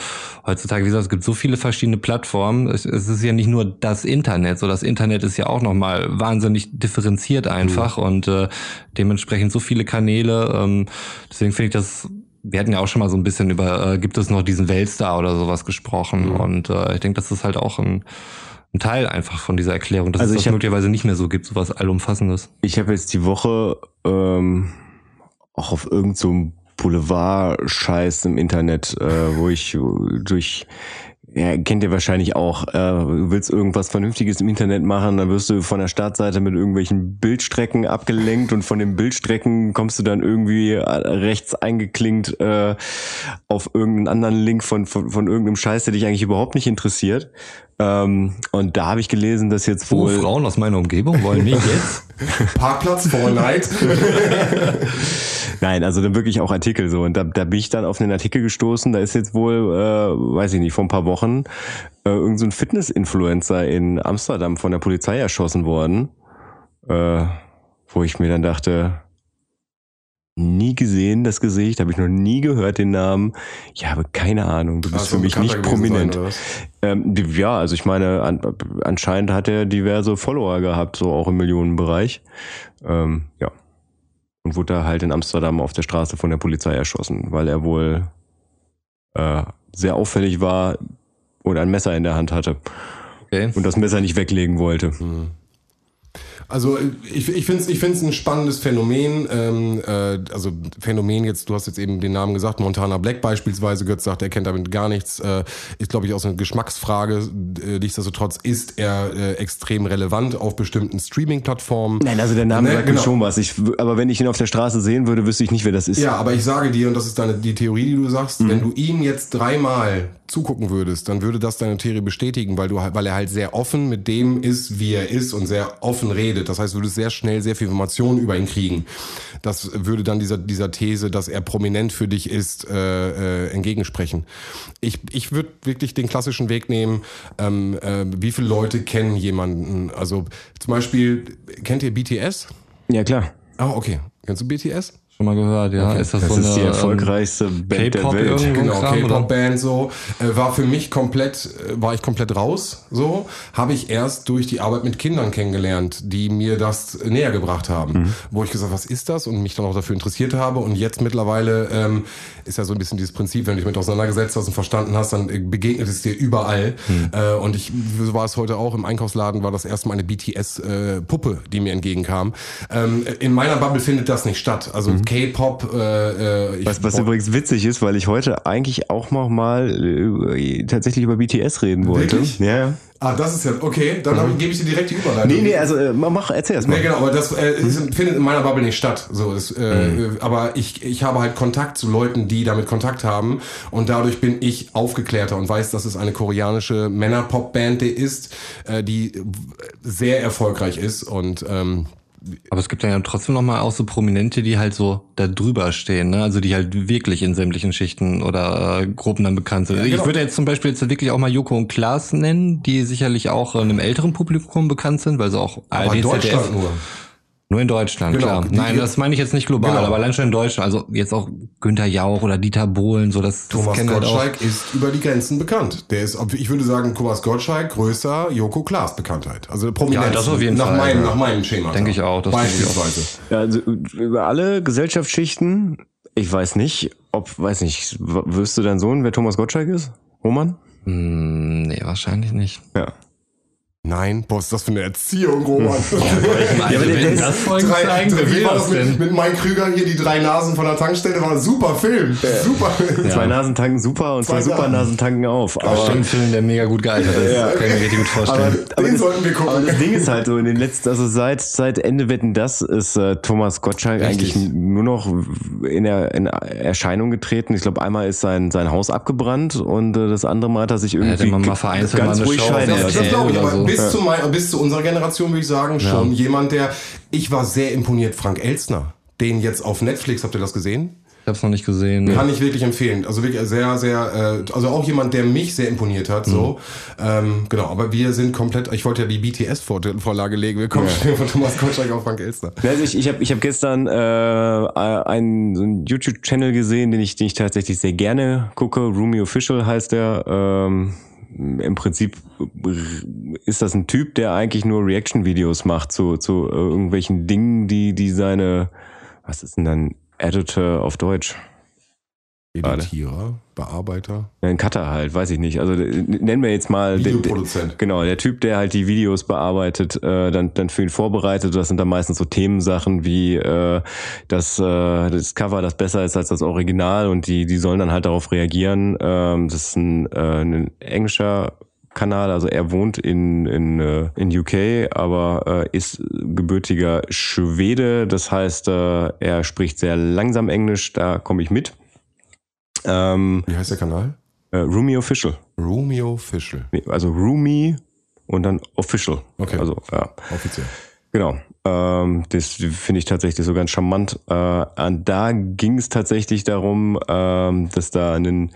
heutzutage, wie gesagt, es gibt so viele verschiedene Plattformen. Es, es ist ja nicht nur das Internet, so das Internet ist ja auch nochmal wahnsinnig differenziert einfach und äh, dementsprechend so viele Kanäle. Ähm, deswegen finde ich das wir hatten ja auch schon mal so ein bisschen über, äh, gibt es noch diesen Weltstar oder sowas gesprochen. Und äh, ich denke, das ist halt auch ein, ein Teil einfach von dieser Erklärung, dass Also es ich das hab- möglicherweise nicht mehr so gibt, sowas Allumfassendes. Ich habe jetzt die Woche ähm, auch auf irgendeinem so Boulevard-Scheiß im Internet, äh, wo ich durch ja, kennt ihr wahrscheinlich auch. Äh, willst irgendwas Vernünftiges im Internet machen, dann wirst du von der Startseite mit irgendwelchen Bildstrecken abgelenkt und von den Bildstrecken kommst du dann irgendwie äh, rechts eingeklinkt äh, auf irgendeinen anderen Link von, von, von irgendeinem Scheiß, der dich eigentlich überhaupt nicht interessiert. Ähm, und da habe ich gelesen, dass jetzt Oh, wohl... Frauen aus meiner Umgebung wollen mich jetzt. [laughs] Parkplatz vor Night. [laughs] Nein, also dann wirklich auch Artikel so. Und da, da bin ich dann auf einen Artikel gestoßen. Da ist jetzt wohl, äh, weiß ich nicht, vor ein paar Wochen äh, irgendein so ein Fitness-Influencer in Amsterdam von der Polizei erschossen worden. Äh, wo ich mir dann dachte, nie gesehen das Gesicht, habe ich noch nie gehört den Namen. Ich habe keine Ahnung. Du bist Also für mich nicht prominent. sein? Ähm, die- ja, also ich meine, an, anscheinend hat er diverse Follower gehabt, so auch im Millionenbereich. Ähm, ja. Und wurde da halt in Amsterdam auf der Straße von der Polizei erschossen, weil er wohl äh, sehr auffällig war und ein Messer in der Hand hatte Okay. und das Messer nicht weglegen wollte. Also ich, ich finde es ich find's ein spannendes Phänomen. Ähm, äh, also Phänomen jetzt, du hast jetzt eben den Namen gesagt, Montana Black beispielsweise, Götz sagt, er kennt damit gar nichts. Äh, ist, glaube ich, auch so eine Geschmacksfrage. Äh, nichtsdestotrotz ist er äh, extrem relevant auf bestimmten Streaming-Plattformen. Nein, also der Name Ne, sagt genau. mir schon was. Ich, aber wenn ich ihn auf der Straße sehen würde, wüsste ich nicht, wer das ist. Ja, aber ich sage dir, und das ist deine, die Theorie, die du sagst, wenn du ihm jetzt dreimal zugucken würdest, dann würde das deine Theorie bestätigen, weil du halt- weil er halt sehr offen mit dem ist, wie er ist und sehr offen redet. Das heißt, du würdest sehr schnell sehr viel Informationen über ihn kriegen. Das würde dann dieser, dieser These, dass er prominent für dich ist, äh, äh, entgegensprechen. Ich, ich würde wirklich den klassischen Weg nehmen, ähm, äh, wie viele Leute kennen jemanden? Also zum Beispiel, kennt ihr BTS? ja klar. Ah, okay. Kennst du BTS? Schon mal gehört, ja. Ist das, Das so ist eine, die ähm, erfolgreichste Band der Welt. Genau? K-Pop-Band so, äh, war für mich komplett, äh, war ich komplett raus, so, habe ich erst durch die Arbeit mit Kindern kennengelernt, die mir das näher gebracht haben, Mhm. wo ich gesagt, was ist das und mich dann auch dafür interessiert habe und jetzt mittlerweile ähm, ist ja so ein bisschen dieses Prinzip, wenn du dich mit auseinandergesetzt hast und verstanden hast, dann äh, begegnet es dir überall Mhm. äh, und ich, so war es heute auch, im Einkaufsladen war das erste Mal eine BTS-Puppe, die mir entgegenkam. Ähm, in meiner Bubble findet das nicht statt, also K-Pop, äh, äh, Mhm. Was, was übrigens witzig ist, weil ich heute eigentlich auch noch mal äh, tatsächlich über BTS reden wollte. Wirklich? Ja. Ah, das ist ja okay. Dann ich- gebe ich dir direkt die Überleitung. Nee, nee, also äh, mach, erzähl erst mal. Nee, genau, aber das äh, ist, findet in meiner Bubble nicht statt. So, das, äh, Mhm. Aber ich, ich habe halt Kontakt zu Leuten, die damit Kontakt haben und dadurch bin ich aufgeklärter und weiß, dass es eine koreanische Männer-Pop-Band ist, äh, die sehr erfolgreich ist und ähm, Aber es gibt ja trotzdem noch mal auch so Prominente, die halt so da drüber stehen, ne? Also die halt wirklich in sämtlichen Schichten oder äh, Gruppen dann bekannt sind. genau. Ich würde jetzt zum Beispiel jetzt wirklich auch mal Joko und Klaas nennen, die sicherlich auch einem älteren Publikum bekannt sind, weil sie auch aber ARD, Deutschland ZDF, nur. Nur in Deutschland, Genau. klar. Die- Nein, das meine ich jetzt nicht global, Genau. aber allein schon in Deutschland. Also jetzt auch Günther Jauch oder Dieter Bohlen, so das, das Thomas kennen halt auch. Gottschalk ist über die Grenzen bekannt. Der ist, ich würde sagen, Thomas Gottschalk größer Joko Klaas Bekanntheit. Also Prominenz. Ja, das auf jeden nach Fall, Meinem, ja. nach meinem Schema. Denke ich auch, das denke ich auch. Beispielsweise. Ja, also über alle Gesellschaftsschichten, ich weiß nicht, ob, weiß nicht, wirst du dein Sohn, wer Thomas Gottschalk ist? Roman? Hm, nee, wahrscheinlich nicht. Ja. Nein, boah, ist das für eine Erziehung, Roman. [laughs] Aber der- der wenn das Folgen Drei, zeigen, drei, wie war das das mit, mit Mike Krüger hier, die drei Nasen von der Tankstelle? War ein super Film. Super. Zwei Nasen tanken super und zwei, Zwei super Nasen. Tanken auf. Aber Aber, ein Film, der mega gut gealtert ist. Ja. Kann ich mir richtig gut aber, vorstellen. aber, Den das, sollten wir gucken. aber das Ding ist halt so, in den letzten, also seit, seit Ende Wetten, das ist äh, Thomas Gottschalk Richtig. eigentlich nur noch in, der, in Erscheinung getreten. Ich glaube, einmal ist sein, sein Haus abgebrannt und äh, das andere Mal hat er sich irgendwie hätte man mal vereinzelt ganz ruhig scheiden Das, Ja, das glaube ich, oder aber so. Bis, zu mein, bis zu unserer Generation würde ich sagen, schon jemand, der. Ich war sehr imponiert, Frank Elstner. Den jetzt auf Netflix, habt ihr das gesehen? Ich hab's noch nicht gesehen. Kann ich wirklich empfehlen. Also wirklich sehr, sehr, äh, also auch jemand, der mich sehr imponiert hat. So, ähm, genau. Aber wir sind komplett. Ich wollte ja die BTS-Vorlage legen. Wir kommen schnell von Thomas Gottschalk auf Frank Elstner. Also ich, ich habe ich hab gestern äh, einen, so einen YouTube-Channel gesehen, den ich, den ich tatsächlich sehr gerne gucke. Rumi Official heißt der. Ähm, Im Prinzip ist das ein Typ, der eigentlich nur Reaction-Videos macht zu, zu äh, irgendwelchen Dingen, die, die seine, was ist denn dann Editor auf Deutsch? Editierer, Bearbeiter. Ja, ein Cutter halt, weiß ich nicht. Also äh, nennen wir jetzt mal den, Videoproduzent. genau, der Typ, der halt die Videos bearbeitet, äh, dann, dann für ihn vorbereitet. Das sind dann meistens so Themensachen wie äh, das, äh, das Cover, das besser ist als das Original und die, die sollen dann halt darauf reagieren. Ähm, das ist ein, äh, ein englischer Kanal, also er wohnt in, in, äh, in UK, aber äh, ist gebürtiger Schwede. Das heißt, äh, er spricht sehr langsam Englisch, da komme ich mit. Ähm, Wie heißt der Kanal? äh, Rumi Official. Fischl. Nee, Also Rumi und dann Official. Okay. Also, ja. Offiziell. Genau. Ähm, das finde ich tatsächlich so ganz charmant. Äh, und da ging es tatsächlich darum, ähm, dass da ein,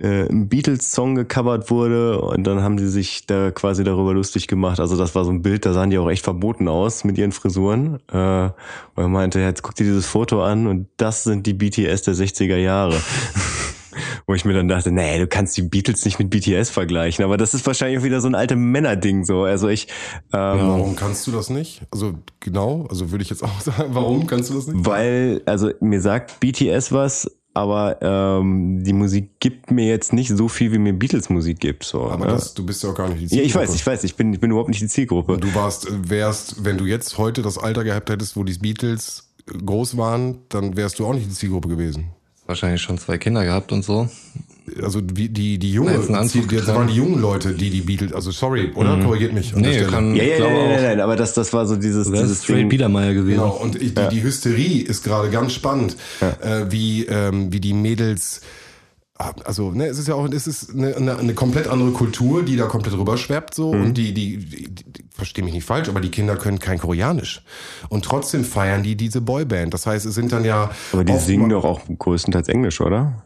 äh, ein Beatles-Song gecovert wurde und dann haben sie sich da quasi darüber lustig gemacht. Also das war so ein Bild, da sahen die auch echt verboten aus mit ihren Frisuren. Äh, und er meinte, jetzt guck dir dieses Foto an und das sind die BTS der 60er Jahre. [laughs] Wo ich mir dann dachte, nee, du kannst die Beatles nicht mit BTS vergleichen, aber das ist wahrscheinlich auch wieder so ein alte Männerding so. Also ich, ähm, Warum kannst du das nicht? Also genau, also würde ich jetzt auch [laughs] sagen, warum kannst du das nicht? Weil, also mir sagt BTS was, aber ähm, die Musik gibt mir jetzt nicht so viel, wie mir Beatles Musik gibt. So, Aber ne? das, du bist ja auch gar nicht die ja, ich Zielgruppe. weiß, ich weiß, ich bin, ich bin überhaupt nicht die Zielgruppe. Du warst, wärst, wenn du jetzt heute das Alter gehabt hättest, wo die Beatles groß waren, dann wärst du auch nicht die Zielgruppe gewesen. Wahrscheinlich schon zwei Kinder gehabt und so. Also die, die, die junge, das waren die jungen Leute, die die Beatles, also sorry, oder? Korrigiert mich Nee, kann, ja, ja, glaube nein, nein, aber das, das war so dieses, Das ist dieses straight Ding. Biedermeier gewesen. Genau, und ich, die, die Hysterie ist gerade ganz spannend, äh, wie, ähm, wie die Mädels, also ne, es ist ja auch, es ist eine, eine, eine komplett andere Kultur, die da komplett rüberschwappt so Mhm. und die, die, die, die verstehe mich nicht falsch, aber die Kinder können kein Koreanisch und trotzdem feiern die diese Boyband. Das heißt, es sind dann ja Aber die singen doch auch größtenteils Englisch, oder?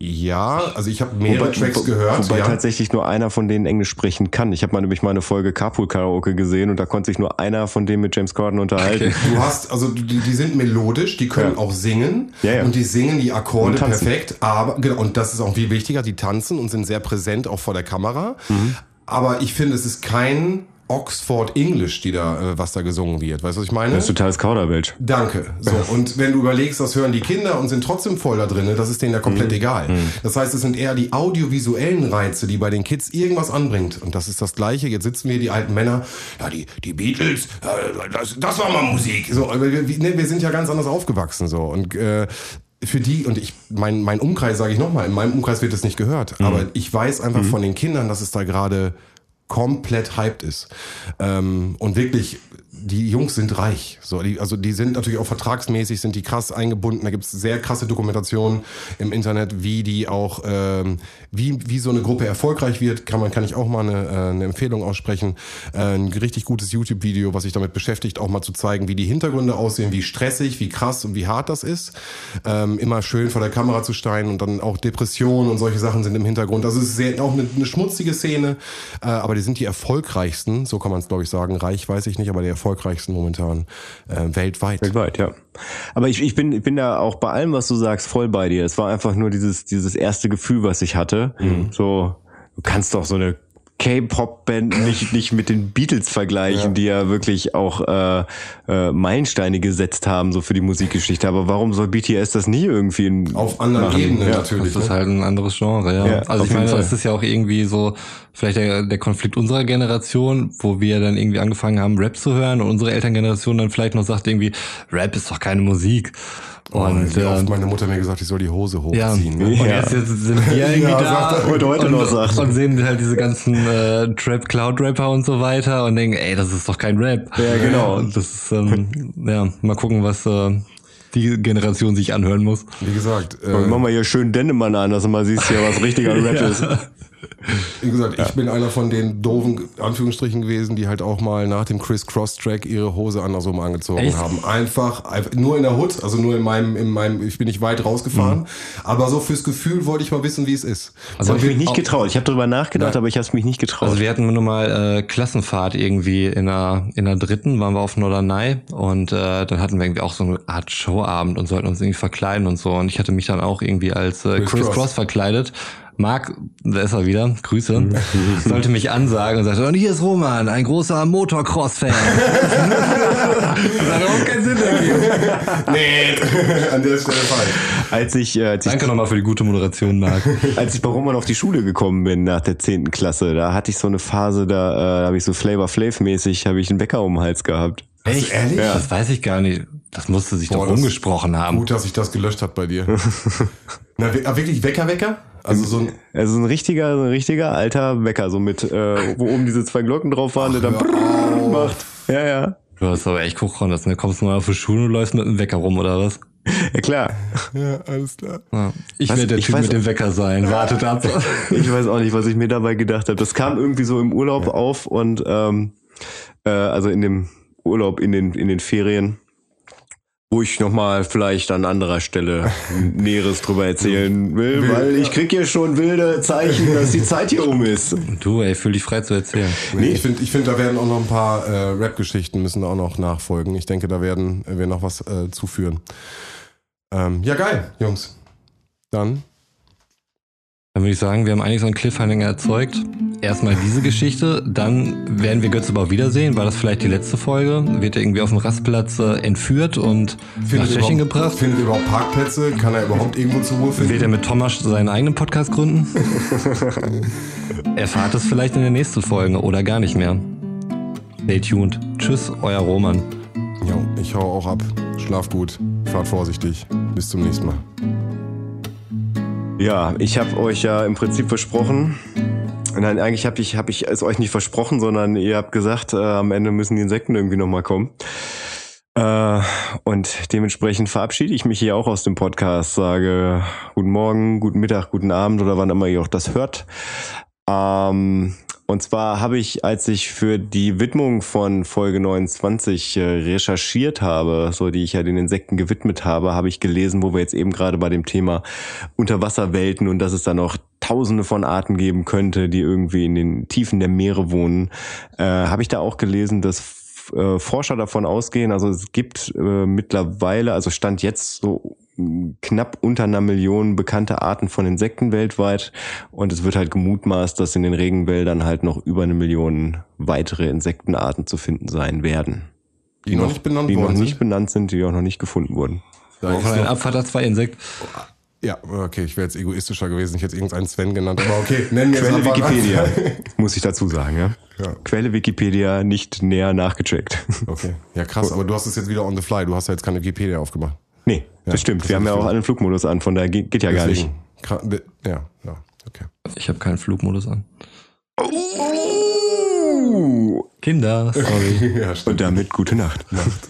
Ja, also ich habe mehrere Tracks wo- gehört, Wobei ja. tatsächlich nur einer von denen Englisch sprechen kann. Ich habe mal nämlich mal eine Folge Carpool Karaoke gesehen und da konnte sich nur einer von denen mit James Corden unterhalten. Du hast, also die, die sind melodisch, die können Ja. auch singen Ja, ja. und die singen die Akkorde perfekt, aber genau, und das ist auch viel wichtiger, die tanzen und sind sehr präsent auch vor der Kamera. Mhm. Aber ich finde, es ist kein Oxford English, die da, äh, was da gesungen wird. Weißt du, was ich meine? Das ist totales Kauderwelsch. Danke. So, [laughs] und wenn du überlegst, das hören die Kinder und sind trotzdem voll da drin, das ist denen ja komplett Mhm. egal. Das heißt, es sind eher die audiovisuellen Reize, die bei den Kids irgendwas anbringt. Und das ist das Gleiche. Jetzt sitzen wir, die alten Männer, ja, die, die Beatles, äh, das, das war mal Musik. So, aber wir, wir, ne, wir sind ja ganz anders aufgewachsen, so. Und, äh, für die, und ich, mein, mein Umkreis, sage ich nochmal, in meinem Umkreis wird es nicht gehört. Aber ich weiß einfach von den Kindern, dass es da gerade komplett hyped ist. Ähm, und wirklich, die Jungs sind reich. So, die, also die sind natürlich auch vertragsmäßig, sind die krass eingebunden. Da gibt's sehr krasse Dokumentationen im Internet, wie die auch, ähm, wie, wie so eine Gruppe erfolgreich wird. Kann man, kann ich auch mal eine, äh, eine Empfehlung aussprechen. Äh, ein richtig gutes YouTube-Video, was sich damit beschäftigt, auch mal zu zeigen, wie die Hintergründe aussehen, wie stressig, wie krass und wie hart das ist. Ähm, immer schön vor der Kamera zu stehen und dann auch Depressionen und solche Sachen sind im Hintergrund. Also es ist sehr, auch eine, eine schmutzige Szene, äh, aber die sind die erfolgreichsten, so kann man es glaube ich sagen. Reich weiß ich nicht, aber die erfolgreichsten momentan äh, weltweit. Weltweit, ja. Aber ich, ich bin, ich bin da auch bei allem, was du sagst, voll bei dir. Es war einfach nur dieses, dieses erste Gefühl, was ich hatte. So, du kannst doch so eine K-Pop-Band nicht, nicht mit den Beatles vergleichen, Ja. die ja wirklich auch äh, äh, Meilensteine gesetzt haben, so für die Musikgeschichte. Aber warum soll BTS das nie irgendwie in, Auf anderen machen? Ebenen Ja. natürlich. Das ist ne? halt ein anderes Genre, ja. Ja, also ich meine, Fall. das ist ja auch irgendwie so, vielleicht der, der Konflikt unserer Generation, wo wir dann irgendwie angefangen haben, Rap zu hören und unsere Elterngeneration dann vielleicht noch sagt irgendwie, Rap ist doch keine Musik. Und wie oft ähm, meine Mutter mir gesagt, ich soll die Hose ja, hochziehen. und Ne? Ja. jetzt, jetzt sind wir [laughs] irgendwie Ja, da sagt er, heute- und, noch sagt. und sehen halt diese ganzen äh, Trap Cloud Rapper und so weiter und denken, ey, das ist doch kein Rap. Ja, genau. Und das ist ähm, ja mal gucken, was äh, die Generation sich anhören muss. Wie gesagt, äh, Mach mal hier schön Dennemann an, dass du mal siehst, hier, was richtiger [laughs] Rap ist. Wie gesagt, ich bin einer von den doofen Anführungsstrichen gewesen, die halt auch mal nach dem Chris Cross Track ihre Hose andersrum angezogen Echt? haben. Einfach, einfach nur in der Hood, also nur in meinem, in meinem, ich bin nicht weit rausgefahren, aber so fürs Gefühl wollte ich mal wissen, wie es ist. Das habe ich mich nicht getraut. Ich habe darüber nachgedacht, Ja. aber ich habe es mich nicht getraut. Also wir hatten nur mal äh, Klassenfahrt irgendwie in der, in der dritten, waren wir auf Norderney und äh, dann hatten wir irgendwie auch so eine Art Showabend und sollten uns irgendwie verkleiden und so. Und ich hatte mich dann auch irgendwie als äh, Chris Chris, Cross. Cross. verkleidet. Marc, da ist er wieder, Grüße, [laughs] sollte mich ansagen und sagte, und hier ist Roman, ein großer Motocross-Fan. [laughs] das hat überhaupt keinen Sinn ergeben. Nee, an der Stelle falsch. Als ich, äh, als ich Danke nochmal für die gute Moderation, Marc. [laughs] als ich bei Roman auf die Schule gekommen bin nach der 10. Klasse, da hatte ich so eine Phase, da, äh, da habe ich so Flavor Flav mäßig, habe ich einen Wecker um den Hals gehabt. Echt? ehrlich? Ja. Das weiß ich gar nicht. Das musste sich Boah, doch rumgesprochen haben. Gut, dass sich das gelöscht hat bei dir. Na, ah, wirklich Wecker, Wecker? Also so ein. Also ein richtiger, so ein richtiger alter Wecker, so mit, äh, wo oben diese zwei Glocken drauf waren, der dann brrrr auf. macht. Ja, ja. Du hast aber echt Kuchronnes, ne? Kommst du mal auf die Schule und läufst mit dem Wecker rum, oder was? Ja klar. Ja, alles klar. Ja. Ich werde der Ich Typ mit dem Wecker sein. Wartet ab. [laughs] Ich weiß auch nicht, was ich mir dabei gedacht habe. Das kam irgendwie so im Urlaub auf und ähm, äh, also in dem Urlaub in den in den Ferien, wo ich nochmal vielleicht an anderer Stelle Näheres drüber erzählen will, weil ich krieg hier schon wilde Zeichen, dass die Zeit hier um ist. Du, ey, fühl dich frei zu erzählen. Nee, ich finde, ich find, da werden auch noch ein paar äh, Rap-Geschichten müssen da auch noch nachfolgen. Ich denke, da werden wir noch was äh, zuführen. Ähm, ja, geil, Jungs. Dann. Dann würde ich sagen, wir haben eigentlich so einen Cliffhanger erzeugt. Erstmal diese Geschichte, dann werden wir Götze aber wiedersehen. War das vielleicht die letzte Folge? Wird er irgendwie auf dem Rastplatz äh, entführt und nach Findet ihr Tschechien gebracht? Findet ihr überhaupt Parkplätze? Kann er überhaupt irgendwo zur Ruhe finden? Wird er mit Thomas seinen eigenen Podcast gründen? [laughs] Erfahrt es vielleicht in der nächsten Folge oder gar nicht mehr. Stay tuned. Tschüss, euer Roman. Jo, ich hau auch ab. Schlaf gut. Fahrt vorsichtig. Bis zum nächsten Mal. Ja, ich habe euch ja im Prinzip versprochen. Nein, eigentlich habe ich, hab ich es euch nicht versprochen, sondern ihr habt gesagt, äh, am Ende müssen die Insekten irgendwie nochmal kommen. Äh, und dementsprechend verabschiede ich mich hier auch aus dem Podcast, sage guten Morgen, guten Mittag, guten Abend oder wann immer ihr auch das hört. Ähm, und zwar habe ich, als ich für die Widmung von Folge 29 äh, recherchiert habe, so die ich ja den Insekten gewidmet habe, habe ich gelesen, wo wir jetzt eben gerade bei dem Thema Unterwasserwelten und dass es da noch tausende von Arten geben könnte, die irgendwie in den Tiefen der Meere wohnen, äh, habe ich da auch gelesen, dass äh, Forscher davon ausgehen, also es gibt äh, mittlerweile, also stand jetzt so knapp unter einer Million bekannte Arten von Insekten weltweit und es wird halt gemutmaßt, dass in den Regenwäldern halt noch über eine Million weitere Insektenarten zu finden sein werden. Die noch nicht benannt die noch worden nicht sind? benannt sind, die auch noch nicht gefunden wurden. Da Auch ist ein zwei Insekt. Ja, okay, ich wäre jetzt egoistischer gewesen. Ich hätte irgendeinen Sven genannt. Aber okay, nennen wir Quelle Wikipedia, [laughs] muss ich dazu sagen, ja. Ja. Quelle Wikipedia nicht näher nachgecheckt. Okay. Ja, krass, aber du hast es jetzt wieder on the fly. Du hast ja jetzt keine Wikipedia aufgemacht. Nee, das stimmt. das Wir haben hab ja auch einen Flugmodus an, von daher geht, geht ja gar nicht. Ja, ja, okay. Ich habe keinen Flugmodus an. Uh. Kinder, sorry. [laughs] Ja. Und damit gute Nacht. Nacht.